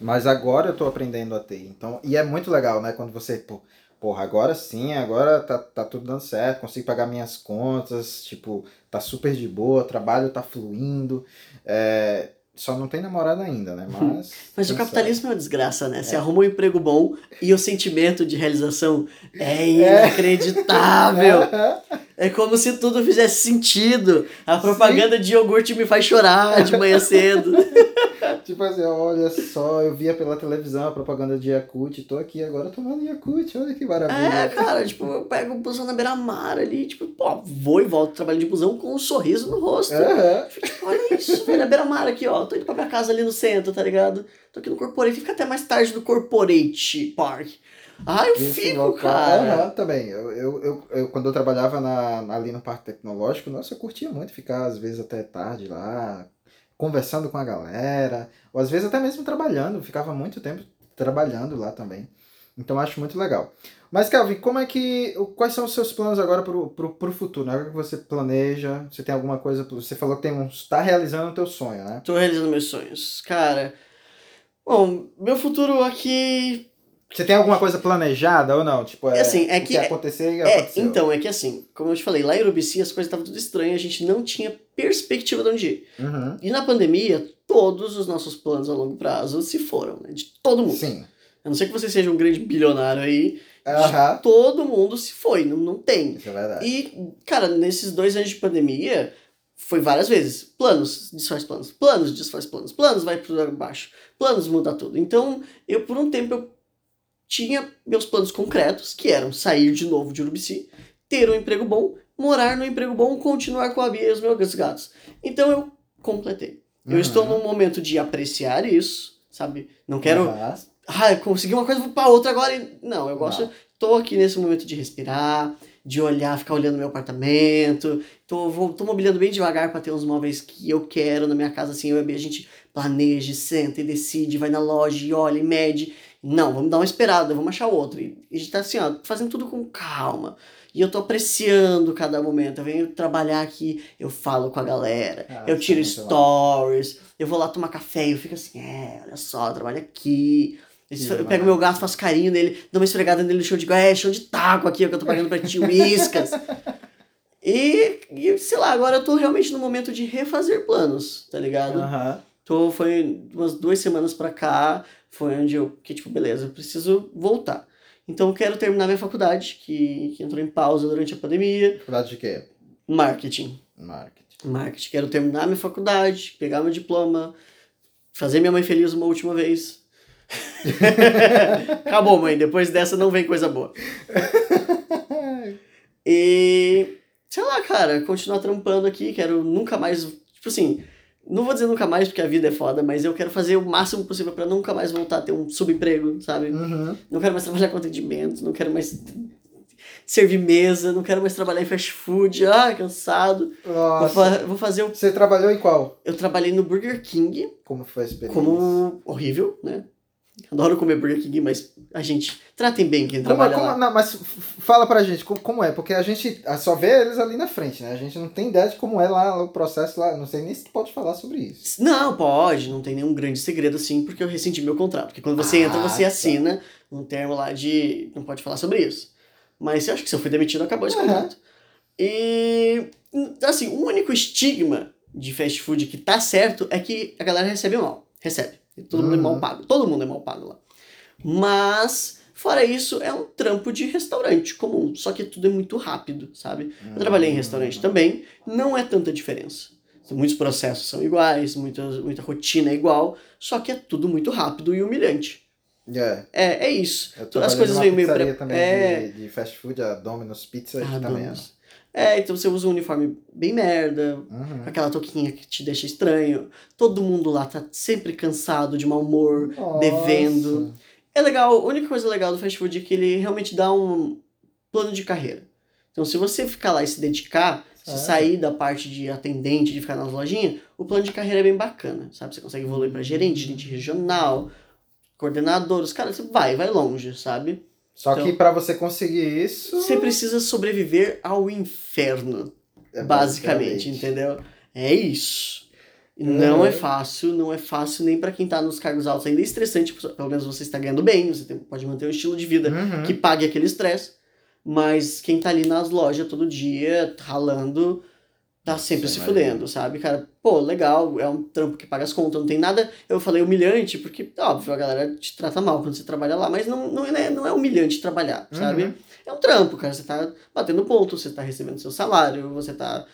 Mas agora eu tô aprendendo a ter. Então, e é muito legal, né? Quando você, pô, porra, agora sim, agora tá, tá tudo dando certo, consigo pagar minhas contas, tipo, tá super de boa, trabalho tá fluindo. É, só não tem namorada ainda, né? Mas. Mas o capitalismo sabe? é uma desgraça, né? É. Você arruma um emprego bom e o sentimento de realização é, é. inacreditável. É. é como se tudo fizesse sentido. A propaganda Sim. de iogurte me faz chorar de manhã cedo. tipo assim, olha só, eu via pela televisão a propaganda de Yakut, tô aqui agora tomando Yakut, olha que maravilha. É, cara, tipo, eu pego o busão na beira-mar ali, tipo, pô, vou e volto trabalho de busão com um sorriso no rosto. Uhum. Tipo, olha isso, velho, a beira-mar aqui, ó, tô indo pra minha casa ali no centro, tá ligado? Tô aqui no Corporate, fica até mais tarde no Corporate Park. Ah, eu Esse fico, local, cara. Uhum, também. Eu, eu, eu, eu, quando eu trabalhava na, ali no Parque Tecnológico, nossa, eu curtia muito ficar, às vezes, até tarde lá, conversando com a galera, ou às vezes até mesmo trabalhando, ficava muito tempo trabalhando lá também. Então acho muito legal. Mas, Calvin, como é que. Quais são os seus planos agora para o futuro? Né? O que você planeja? Você tem alguma coisa. Você falou que tem um. está realizando o teu sonho, né? Tô realizando meus sonhos. Cara. Bom, meu futuro aqui. Você tem alguma coisa planejada ou não? Tipo, é, é assim, é que, que acontecer e é, Então, é que assim, como eu te falei, lá em Urubici as coisas estavam tudo estranhas, a gente não tinha perspectiva de onde ir. Uhum. E na pandemia, todos os nossos planos a longo prazo se foram, né? De todo mundo. Sim. A não ser que você seja um grande bilionário aí, Uhum. Todo mundo se foi, não, não tem. Isso é verdade. E, cara, nesses dois anos de pandemia, foi várias vezes. Planos, desfaz planos. Planos, desfaz planos. Planos, vai pro baixo. Planos, muda tudo. Então, eu, por um tempo, eu tinha meus planos concretos, que eram sair de novo de Urubici, ter um emprego bom, morar no emprego bom, continuar com a Bia e os meus gatos. Então, eu completei. Eu Uhum. estou num momento de apreciar isso, sabe? Não quero Uhum. ah, consegui uma coisa, vou pra outra agora. e- Não, eu gosto. Não. Tô aqui nesse momento de respirar, de olhar, ficar olhando meu apartamento. Tô, vou, tô mobiliando bem devagar para ter uns móveis que eu quero na minha casa, assim. Eu e a Bia, a gente planeja, senta e decide, vai na loja e olha e mede. Não, vamos dar uma esperada, vamos achar outro. E a gente tá assim, ó, fazendo tudo com calma. E eu tô apreciando cada momento. Eu venho trabalhar aqui, eu falo com a galera, Ah, eu tiro é muito stories, eu vou lá tomar café e eu fico assim, é, olha só, eu trabalho aqui. Que Eu pego meu gato, faço carinho nele, dou uma esfregada nele no chão e digo, é, chão de taco aqui, é o que eu tô pagando pra ti, uíscas. e, e, sei lá, agora eu tô realmente no momento de refazer planos, tá ligado? Aham. Tô, foi umas duas semanas pra cá, foi onde eu, que tipo, beleza, eu preciso voltar. Então eu quero terminar minha faculdade, que, que entrou em pausa durante a pandemia, Faculdade de quê? marketing. Marketing. Marketing, quero terminar minha faculdade, pegar meu diploma, fazer minha mãe feliz uma última vez. Acabou, mãe, depois dessa não vem coisa boa. E, sei lá, cara, continuar trampando aqui, quero nunca mais, tipo assim, não vou dizer nunca mais porque a vida é foda, mas eu quero fazer o máximo possível pra nunca mais voltar a ter um subemprego, sabe? Uhum. Não quero mais trabalhar com atendimento, não quero mais servir mesa, não quero mais trabalhar em fast food, ah, cansado. Vou, Nossa. fa- vou fazer o. Você trabalhou em qual? Eu trabalhei no Burger King, Como foi a experiência? como horrível, né? Adoro comer Burger King, mas a gente tratem bem quem Como, trabalha como- lá. não, mas fala pra gente como, como é, porque a gente ah, só vê eles ali na frente, né? A gente não tem ideia de como é lá o processo lá. Não sei nem se tu pode falar sobre isso. Não, pode, não tem nenhum grande segredo assim, porque eu ressenti meu contrato. Porque quando você Ah, entra, você tá. assina um termo lá de. Não pode falar sobre isso. Mas eu acho que se eu fui demitido, acabou esse Aham. contrato. E. Assim, o único estigma de fast food que tá certo é que a galera recebe mal. Recebe. Todo mundo é Uhum. mal pago. Todo mundo é mal pago lá. Mas, fora isso, é um trampo de restaurante comum. Só que tudo é muito rápido, sabe? Eu trabalhei em restaurante também, não é tanta diferença. Muitos processos são iguais, muita, muita rotina é igual, só que é tudo muito rápido e humilhante. É. É, é isso. As coisas vêm meio pre- também é. de, de fast food, a Domino's Pizza Ah, também. Domino's. É, então você usa um uniforme bem merda, Uhum. aquela touquinha que te deixa estranho. Todo mundo lá tá sempre cansado, de mau humor. devendo. Nossa. É legal, a única coisa legal do fast food é que ele realmente dá um plano de carreira. Então, se você ficar lá e se dedicar, se sair da parte de atendente, de ficar nas lojinhas, o plano de carreira é bem bacana, sabe? Você consegue evoluir para gerente, gerente regional, coordenador, os caras, você vai, vai longe, sabe? Só Então- que pra você conseguir isso. Você precisa sobreviver ao inferno, é basicamente, entendeu? É isso. E Não é fácil, não é fácil nem para quem tá nos cargos altos. Ainda é estressante, pelo menos você está ganhando bem, você tem- pode manter um estilo de vida Uhum. que pague aquele estresse. Mas quem tá ali nas lojas todo dia, ralando, tá sempre Nossa, se imagina. fudendo, sabe? Cara, pô, legal, é um trampo que paga as contas, não tem nada. Eu falei humilhante, porque, óbvio, a galera te trata mal quando você trabalha lá, mas não, não, é, não é humilhante trabalhar, sabe? Uhum. É um trampo, cara. Você tá batendo ponto, você tá recebendo seu salário, você tá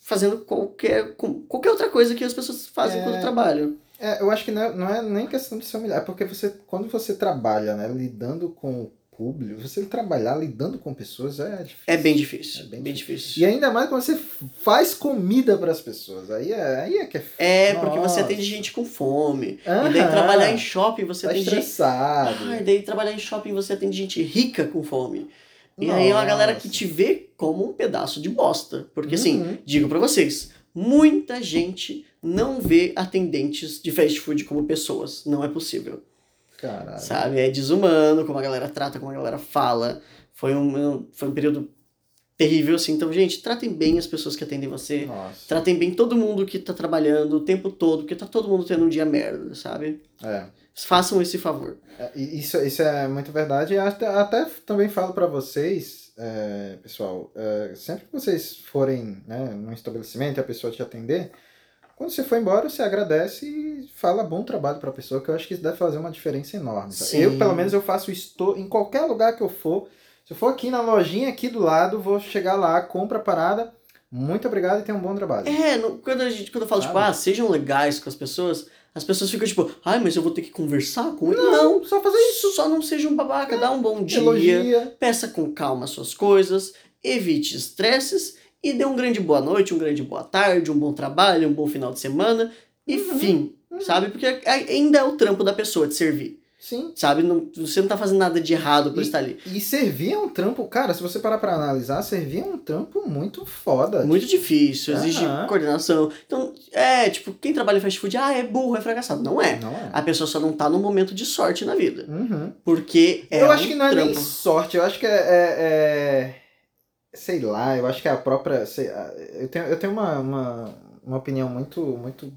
fazendo qualquer, qualquer outra coisa que as pessoas fazem É. quando trabalham. É, eu acho que não é, não é nem questão de se humilhar, é porque você, quando você trabalha, né, lidando com público, você trabalhar lidando com pessoas é difícil. É bem difícil. É bem bem, difícil. E ainda mais quando você faz comida para as pessoas. Aí é, aí é que é. É, porque você Nossa. atende gente com fome. Aham. E daí trabalhar em shopping você Tá atende gente. estressado. Ah, e daí trabalhar em shopping você atende gente rica com fome. E aí é uma galera que Nossa. te vê como um pedaço de bosta. Porque assim, Uhum. digo pra vocês, muita gente não vê atendentes de fast food como pessoas. Não é possível. Caralho. Sabe? É desumano como a galera trata, como a galera fala. Foi um, foi um período terrível, assim. Então, gente, tratem bem as pessoas que atendem você. Nossa. Tratem bem todo mundo que tá trabalhando o tempo todo, porque tá todo mundo tendo um dia merda, sabe? É. Façam esse favor. É, isso, isso é muito verdade. Até, até também falo para vocês, é, pessoal, é, sempre que vocês forem né, num estabelecimento e a pessoa te atender, quando você for embora, você agradece e fala bom trabalho para a pessoa, que eu acho que isso deve fazer uma diferença enorme. Tá? Eu, pelo menos, eu faço isso em qualquer lugar que eu for. Se eu for aqui na lojinha aqui do lado, vou chegar lá, compra a parada. Muito obrigado e tenha um bom trabalho. É, no, quando, a gente, quando eu falo, tipo, Sabe? tipo, ah, sejam legais com as pessoas, as pessoas ficam tipo, ai, mas eu vou ter que conversar com ele. Não, não só fazer isso. Só não seja um babaca, é, dá um bom dia, elogia. peça com calma suas coisas, evite estresses e dê um grande boa noite, um grande boa tarde, um bom trabalho, um bom final de semana e uhum. fim, uhum. sabe? Porque ainda é o trampo da pessoa de servir. Sim. Sabe? Não, você não tá fazendo nada de errado por e, estar ali. E servir é um trampo, cara, se você parar pra analisar, servir é um trampo muito foda. Muito difícil, exige uhum. coordenação. Então, é, tipo, quem trabalha em fast food, ah, é burro, é fracassado. Não é. Não é. A pessoa só não tá num momento de sorte na vida. Uhum. Porque é Eu acho um que não trampo. é nem sorte, eu acho que é, é, é, Sei lá, eu acho que é a própria. Sei, eu tenho, eu tenho uma, uma, uma opinião muito, muito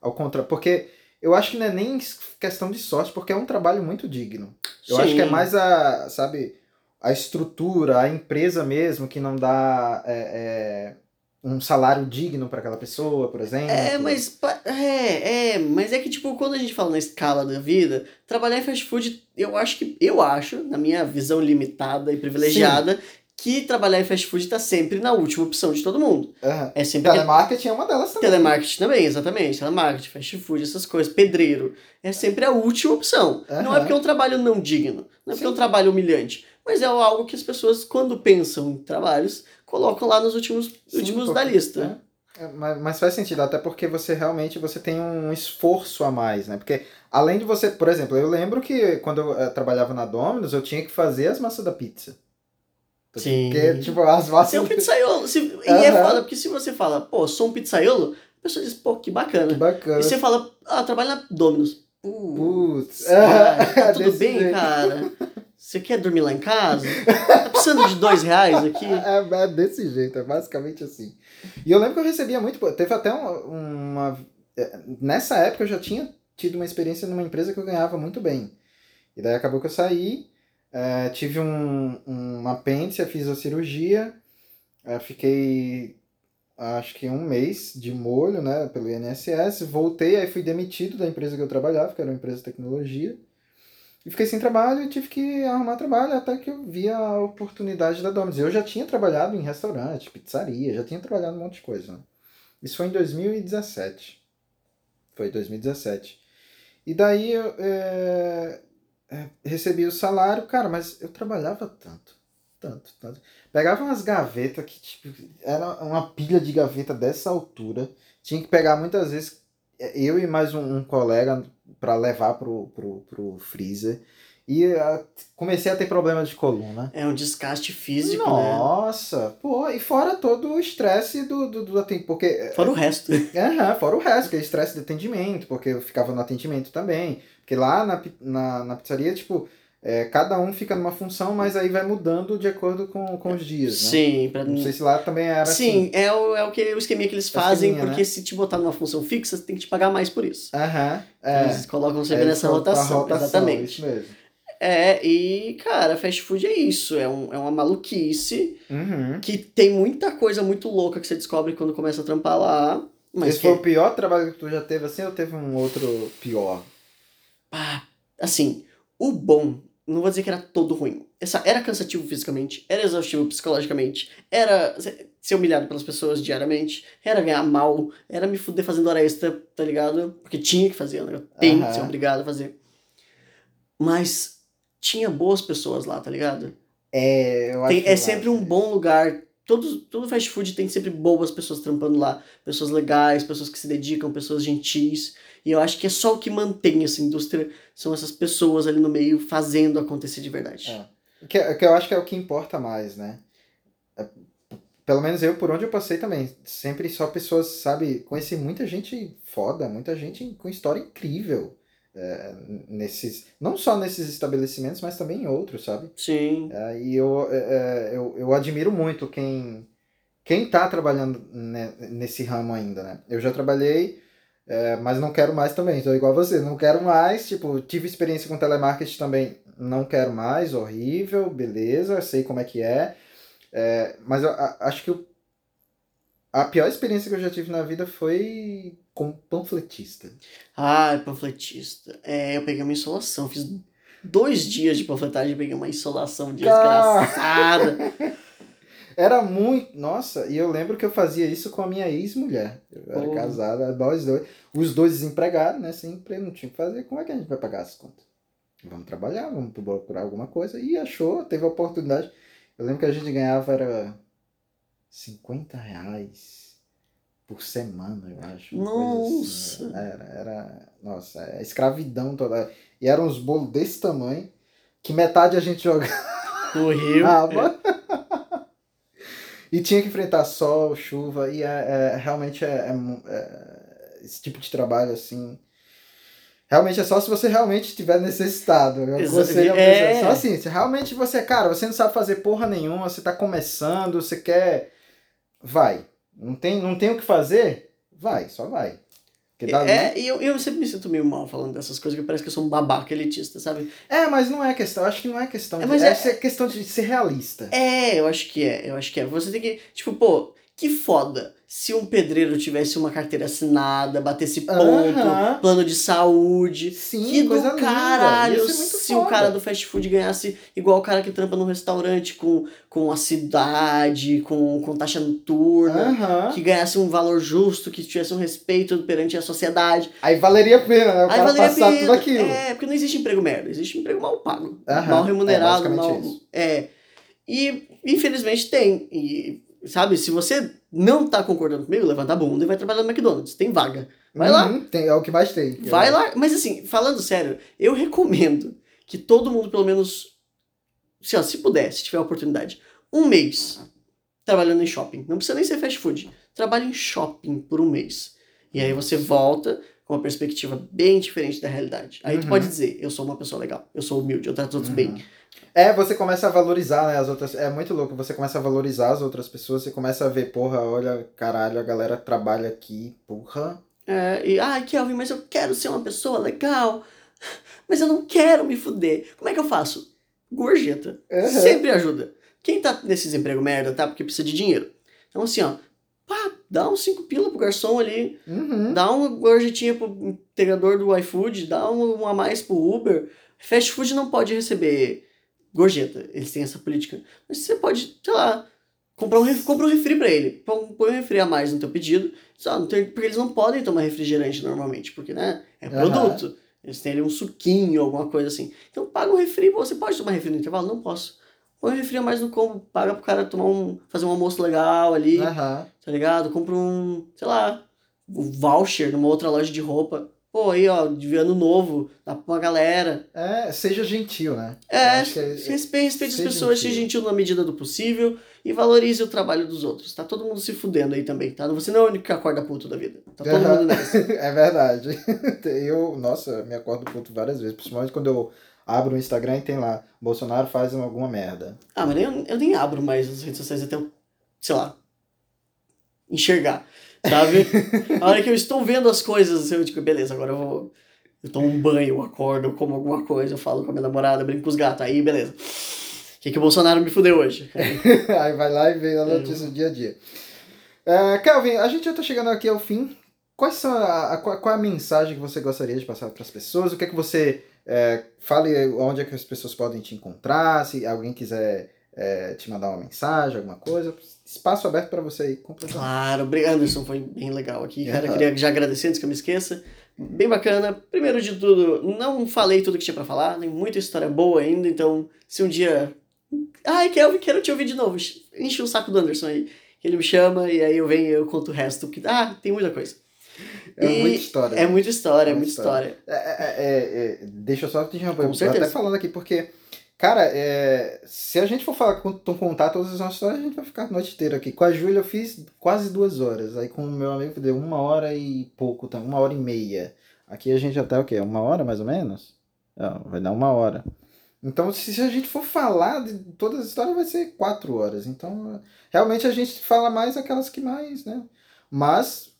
ao contrário. Porque eu acho que não é nem questão de sorte, porque é um trabalho muito digno. Eu Sim. acho que é mais a, sabe, a estrutura, a empresa mesmo que não dá é, é, um salário digno para aquela pessoa, por exemplo. É, mas é, é, mas é que tipo quando a gente fala na escala da vida, trabalhar em fast food, eu acho que eu acho, na minha visão limitada e privilegiada, Sim que trabalhar em fast food está sempre na última opção de todo mundo. Uhum. É sempre Telemarketing é uma delas também. Telemarketing também, exatamente. Telemarketing, fast food, essas coisas, pedreiro. É sempre a última opção. Uhum. Não é porque é um trabalho não digno, não é porque é um trabalho humilhante, mas é algo que as pessoas, quando pensam em trabalhos, colocam lá nos últimos, Sim, últimos porque, da lista. É. é. Mas, mas faz sentido, até porque você realmente você tem um esforço a mais, né? Porque além de você, por exemplo, eu lembro que quando eu, eu eh, trabalhava na Domino's, eu tinha que fazer as massas da pizza. Sim. Porque, tipo, as massas... Você é um pizzaiolo. Se... E é foda, porque se você fala, pô, sou um pizzaiolo, a pessoa diz, pô, que bacana. Que bacana. E você fala, ah, trabalho na Domino's. Putz. tá tudo bem, jeito. cara? Você quer dormir lá em casa? Tá precisando de dois reais aqui? É, é, desse jeito, é basicamente assim. E eu lembro que eu recebia muito, teve até uma, uma. É, nessa época eu já tinha tido uma experiência numa empresa que eu ganhava muito bem. E daí acabou que eu saí é, tive um, um apêndice, fiz a cirurgia, é, fiquei acho que um mês de molho, né, pelo INSS, voltei, aí fui demitido da empresa que eu trabalhava, que era uma empresa de tecnologia, e fiquei sem trabalho e tive que arrumar trabalho até que eu vi a oportunidade da Domino's. Eu já tinha trabalhado em restaurante, pizzaria, já tinha trabalhado um monte de coisa. Né? Isso foi em 2017. Foi 2017. E daí eu, é, é, recebia o salário, cara, mas eu trabalhava tanto, tanto, tanto. Pegava umas gavetas que, tipo, era uma pilha de gaveta dessa altura. Tinha que pegar muitas vezes é, eu e mais um, um colega para levar pro, pro, pro freezer. E uh, comecei a ter problemas de coluna. É um desgaste físico, Nossa, né? Nossa, pô, e fora todo o estresse do, do, do atendimento, porque... É, fora o resto. É, fora o resto, que é estresse de atendimento, porque eu ficava no atendimento também. Porque lá na, na, na pizzaria, tipo, é, cada um fica numa função, mas aí vai mudando de acordo com, com os dias, né? Sim. Pra... Não sei se lá também era Sim, assim. é, o, é o, que, o esqueminha que eles fazem, esqueminha, porque né? se te botar numa função fixa, você tem que te pagar mais por isso. Aham. É. Eles colocam você é, nessa rotação, rotação, exatamente. Isso mesmo. É, e, cara, fast food é isso. É, um, é uma maluquice uhum. que tem muita coisa muito louca que você descobre quando começa a trampar lá. Mas Esse que... foi o pior trabalho que tu já teve assim ou teve um outro pior? Ah, assim, o bom, não vou dizer que era todo ruim. Essa, era cansativo fisicamente, era exaustivo psicologicamente, era ser humilhado pelas pessoas diariamente, era ganhar mal, era me fuder fazendo hora extra, tá ligado? Porque tinha que fazer, né? eu tenho uhum. que ser obrigado a fazer. Mas tinha boas pessoas lá, tá ligado? É, eu acho tem, É sempre um bom lugar. Todo, todo fast food tem sempre boas pessoas trampando lá. Pessoas legais, pessoas que se dedicam, pessoas gentis. E eu acho que é só o que mantém essa indústria, são essas pessoas ali no meio fazendo acontecer de verdade. É. Que, que eu acho que é o que importa mais, né? É, pelo menos eu, por onde eu passei também, sempre só pessoas, sabe, conheci muita gente foda, muita gente com história incrível. É, nesses não só nesses estabelecimentos, mas também em outros, sabe? Sim. É, e eu, é, é eu, eu admiro muito quem quem está trabalhando nesse ramo ainda, né? Eu já trabalhei, é, mas não quero mais também. Estou igual a você, não quero mais. Tipo, tive experiência com telemarketing também, não quero mais. Horrível, beleza, sei como é que é. é mas eu, a, acho que a pior experiência que eu já tive na vida foi como panfletista. Ah, panfletista. É, eu peguei uma insolação, fiz dois dias de panfletagem e peguei uma insolação desgraçada. Era muito. Nossa, e eu lembro que eu fazia isso com a minha ex-mulher. Eu era oh. casada, nós dois. Os dois desempregados, né? Sem emprego, não tinha o que fazer. Como é que a gente vai pagar as contas? Vamos trabalhar, vamos procurar alguma coisa. E achou, teve a oportunidade. Eu lembro que a gente ganhava era 50 reais por semana, eu acho. Assim. Nossa! Assim. Era, era. Nossa, é escravidão toda. E eram uns bolos desse tamanho, que metade a gente jogava. No rio. É. e tinha que enfrentar sol, chuva, e é, é realmente é, é, é, esse tipo de trabalho assim. Realmente é só se você realmente estiver necessitado. Você é. Só assim, se realmente você, cara, você não sabe fazer porra nenhuma, você tá começando, você quer. Vai não tem, não tem o que fazer? Vai, só vai. é, e eu, eu sempre me sinto meio mal falando dessas coisas, que parece que eu sou um babaca elitista, sabe? É, mas não é questão, eu acho que não é questão. É, mas de, é, é questão de ser realista. É, eu acho que é, eu acho que é. Você tem que, tipo, pô, que foda se um pedreiro tivesse uma carteira assinada, batesse ponto, plano de saúde. Sim, que coisa do caralho se foda. o cara do fast food ganhasse igual o cara que trampa num restaurante com, com a cidade, com, com taxa noturna, que ganhasse um valor justo, que tivesse um respeito perante a sociedade. Aí valeria a pena, né? O Aí cara passar pena. tudo aquilo. É, porque não existe emprego merda, existe emprego mal pago. mal remunerado, é, mal. Isso. É. E infelizmente tem. E sabe, se você não tá concordando comigo, levanta a bunda e vai trabalhar no McDonald's. Tem vaga. Vai uhum, lá. Tem, é o que mais tem. Vai lá. Mas assim, falando sério, eu recomendo que todo mundo, pelo menos, se, ó, se puder, se tiver a oportunidade, um mês trabalhando em shopping. Não precisa nem ser fast food. Trabalhe em shopping por um mês. E aí você volta com uma perspectiva bem diferente da realidade. Aí uhum. tu pode dizer, eu sou uma pessoa legal, eu sou humilde, eu trato os outros uhum. bem. É, você começa a valorizar, né, as outras... É muito louco, você começa a valorizar as outras pessoas, você começa a ver, porra, olha, caralho, a galera trabalha aqui, porra. É, e, ai, Kelvin, mas eu quero ser uma pessoa legal, mas eu não quero me fuder. Como é que eu faço? Gorjeta. Uhum. Sempre ajuda. Quem tá nesse desemprego merda, tá? Porque precisa de dinheiro. Então, assim, ó, pá, dá uns 5 pila pro garçom ali, uhum. dá uma gorjetinha pro integrador do iFood, dá um, a mais pro Uber. Fast food não pode receber gorjeta. Eles têm essa política. Mas você pode, sei lá, comprar um, compra um refri pra ele. Põe um refri a mais no teu pedido. Só, não tem, porque eles não podem tomar refrigerante normalmente, porque, né, é produto. Uhum. Eles têm ali um suquinho, alguma coisa assim. Então paga um refri. Você pode tomar refri no intervalo? Não posso. Põe um refri a mais no combo. Paga pro cara tomar um, fazer um almoço legal ali. Uhum. Tá ligado? Compra um, sei lá, um voucher numa outra loja de roupa pô, aí, ó, de ano novo, dá pra uma galera. É, seja gentil, né? É, é respeite, respeite as pessoas, gentil. seja gentil na medida do possível e valorize o trabalho dos outros. Tá todo mundo se fudendo aí também, tá? Você não é o único que acorda puto da vida. Tá todo uhum. mundo nessa. é verdade. Eu, nossa, me acordo puto várias vezes, principalmente quando eu abro o Instagram e tem lá, Bolsonaro faz alguma merda. Ah, mas eu, eu nem abro mais as redes sociais até sei lá, enxergar sabe? a hora que eu estou vendo as coisas, eu digo, beleza, agora eu vou. Eu tomo um banho, eu acordo, eu como alguma coisa, eu falo com a minha namorada, brinco com os gatos, aí beleza. O que, que o Bolsonaro me fudeu hoje? aí vai lá e vê a notícia do dia a dia. Uh, Kelvin, a gente já está chegando aqui ao fim. Quais são a, a, qual, qual é a mensagem que você gostaria de passar para as pessoas? O que é que você é, fale onde é que as pessoas podem te encontrar, se alguém quiser é, te mandar uma mensagem, alguma coisa, espaço aberto para você aí completar. Claro, obrigado, Anderson, foi bem legal aqui. Cara, queria já agradecer antes que eu me esqueça. Bem bacana. Primeiro de tudo, não falei tudo que tinha para falar, tem muita história boa ainda, então se um dia. Ai, Kelvin, quero te ouvir de novo. Enche o saco do Anderson aí. Ele me chama e aí eu venho e eu conto o resto. Porque, ah, tem muita coisa. É e muita história. É muita história, é muita história. É, é, é, é deixa eu só te interromper. Eu até falando aqui porque Cara, é, se a gente for falar, contar todas as nossas histórias, a gente vai ficar a noite inteira aqui. Com a Júlia eu fiz quase duas horas. Aí com o meu amigo deu uma hora e pouco, uma hora e meia. Aqui a gente até o quê? Uma hora mais ou menos? Não, vai dar uma hora. Então, se a gente for falar de todas as histórias, vai ser quatro horas. Então, realmente a gente fala mais aquelas que mais, né? Mas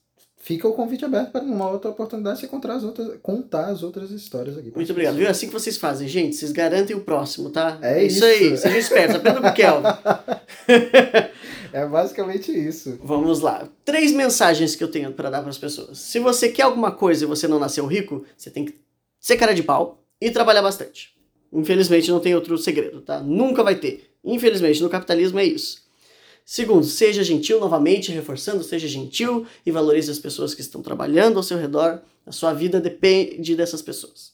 fica o convite aberto para numa outra oportunidade você contar as outras, contar as outras histórias aqui. Muito obrigado. Viu? É assim que vocês fazem, gente. Vocês garantem o próximo, tá? É isso, isso aí. Seja esperto. Aprenda com o Kelvin. é basicamente isso. Vamos lá. Três mensagens que eu tenho para dar para as pessoas. Se você quer alguma coisa e você não nasceu rico, você tem que ser cara de pau e trabalhar bastante. Infelizmente não tem outro segredo, tá? Nunca vai ter. Infelizmente no capitalismo é isso. Segundo, seja gentil, novamente reforçando, seja gentil e valorize as pessoas que estão trabalhando ao seu redor. A sua vida depende dessas pessoas.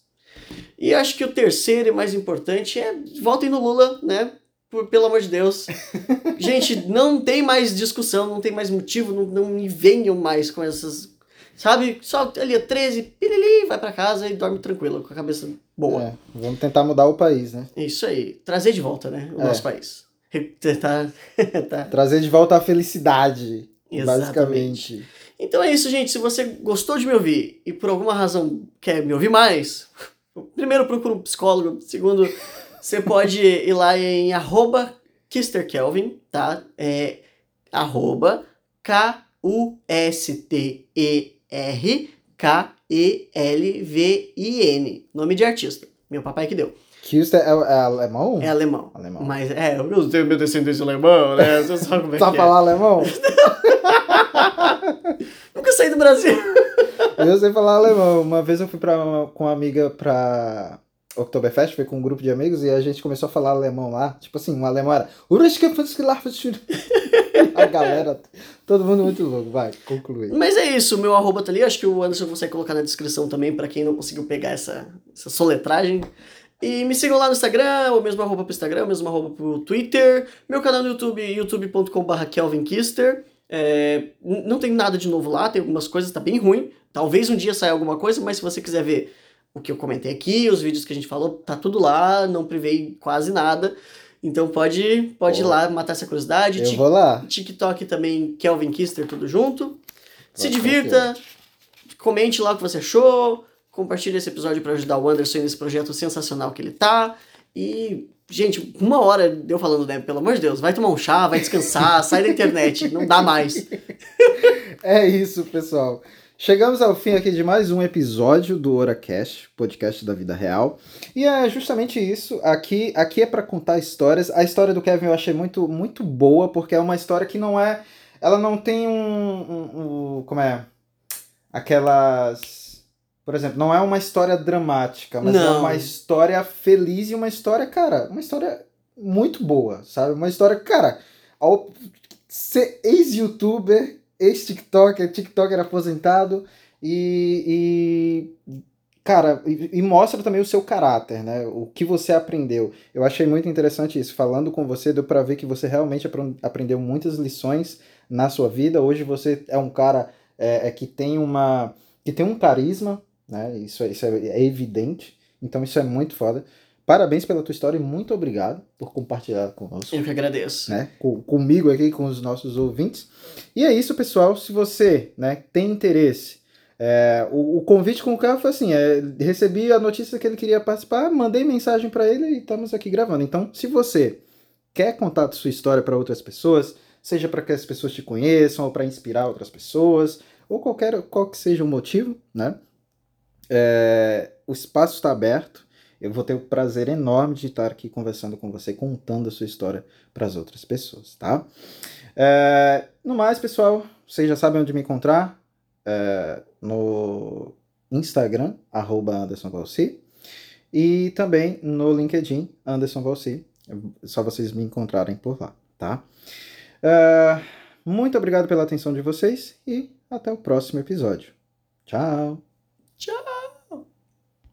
E acho que o terceiro e mais importante é voltem no Lula, né? Por, pelo amor de Deus. Gente, não tem mais discussão, não tem mais motivo, não, não me venham mais com essas Sabe? Só ali, 13, pirili, vai para casa e dorme tranquilo, com a cabeça boa. É, vamos tentar mudar o país, né? Isso aí. Trazer de volta, né? O é. nosso país. Tentar. tá. Trazer de volta a felicidade. Exatamente. Basicamente. Então é isso, gente. Se você gostou de me ouvir e por alguma razão quer me ouvir mais, primeiro procura um psicólogo. Segundo, você pode ir lá em arroba KisterKelvin, tá? É arroba K-U-S-T-E R-K-E-L-V-I-N. Nome de artista. Meu papai que deu. Kilster é, é, alemão? É alemão. alemão. Mas é, eu tenho meu descendência alemão, né? Você sabe como é Sabe que é. falar alemão? Nunca saí do Brasil. eu sei falar alemão. Uma vez eu fui pra, com uma amiga pra Oktoberfest, foi com um grupo de amigos e a gente começou a falar alemão lá. Tipo assim, um alemão era. a galera, todo mundo muito louco. Vai, conclui. Mas é isso, o meu arroba tá ali. Acho que o Anderson consegue colocar na descrição também para quem não conseguiu pegar essa, essa soletragem. E me sigam lá no Instagram, o mesmo arroba pro Instagram, o mesmo arroba pro Twitter. Meu canal no YouTube, youtube.com.br kelvinkister. É, não tem nada de novo lá, tem algumas coisas, tá bem ruim. Talvez um dia saia alguma coisa, mas se você quiser ver o que eu comentei aqui, os vídeos que a gente falou, tá tudo lá, não privei quase nada. Então pode, pode ir lá matar essa curiosidade. Eu vou lá. TikTok também, Kelvin Kister, tudo junto. Se divirta, comente lá o que você achou, compartilhe esse episódio para ajudar o Anderson nesse projeto sensacional que ele tá. E, gente, uma hora deu falando, né? Pelo amor de Deus, vai tomar um chá, vai descansar, sai da internet, não dá mais. é isso, pessoal. Chegamos ao fim aqui de mais um episódio do OraCast, podcast da vida real. E é justamente isso. Aqui, aqui é para contar histórias. A história do Kevin eu achei muito, muito boa, porque é uma história que não é. Ela não tem um. um, um como é? Aquelas. Por exemplo, não é uma história dramática, mas é não. é uma história feliz e uma história, cara, uma história muito boa, sabe? Uma história, cara, ao ser ex-youtuber ex-TikToker, TikToker aposentado e, e cara, e, e, mostra também o seu caráter, né? O que você aprendeu. Eu achei muito interessante isso. Falando com você, deu para ver que você realmente aprendeu muitas lições na sua vida. Hoje você é um cara é, é que tem uma que tem um carisma, né? Isso, é, isso é evidente. Então isso é muito foda. Parabéns pela tua história e muito obrigado por compartilhar conosco. Eu que agradeço. Né? Com, comigo aqui, com os nossos ouvintes. E é isso, pessoal. Se você né, tem interesse, é, o, o, convite com o carro foi assim: é, recebi a notícia que ele queria participar, mandei mensagem para ele e estamos aqui gravando. Então, se você quer contar sua história para outras pessoas, seja para que as pessoas te conheçam ou para inspirar outras pessoas, ou qualquer qual que seja o motivo, né? É, o espaço está aberto eu vou ter o prazer enorme de estar aqui conversando com você, contando a sua história para as outras pessoas, tá? É, no mais, pessoal, vocês já sabem onde me encontrar. É, no Instagram, arroba Anderson Valci, e também no LinkedIn, Anderson Valci. É só vocês me encontrarem por lá, tá? É, muito obrigado pela atenção de vocês e até o próximo episódio. Tchau! Tchau!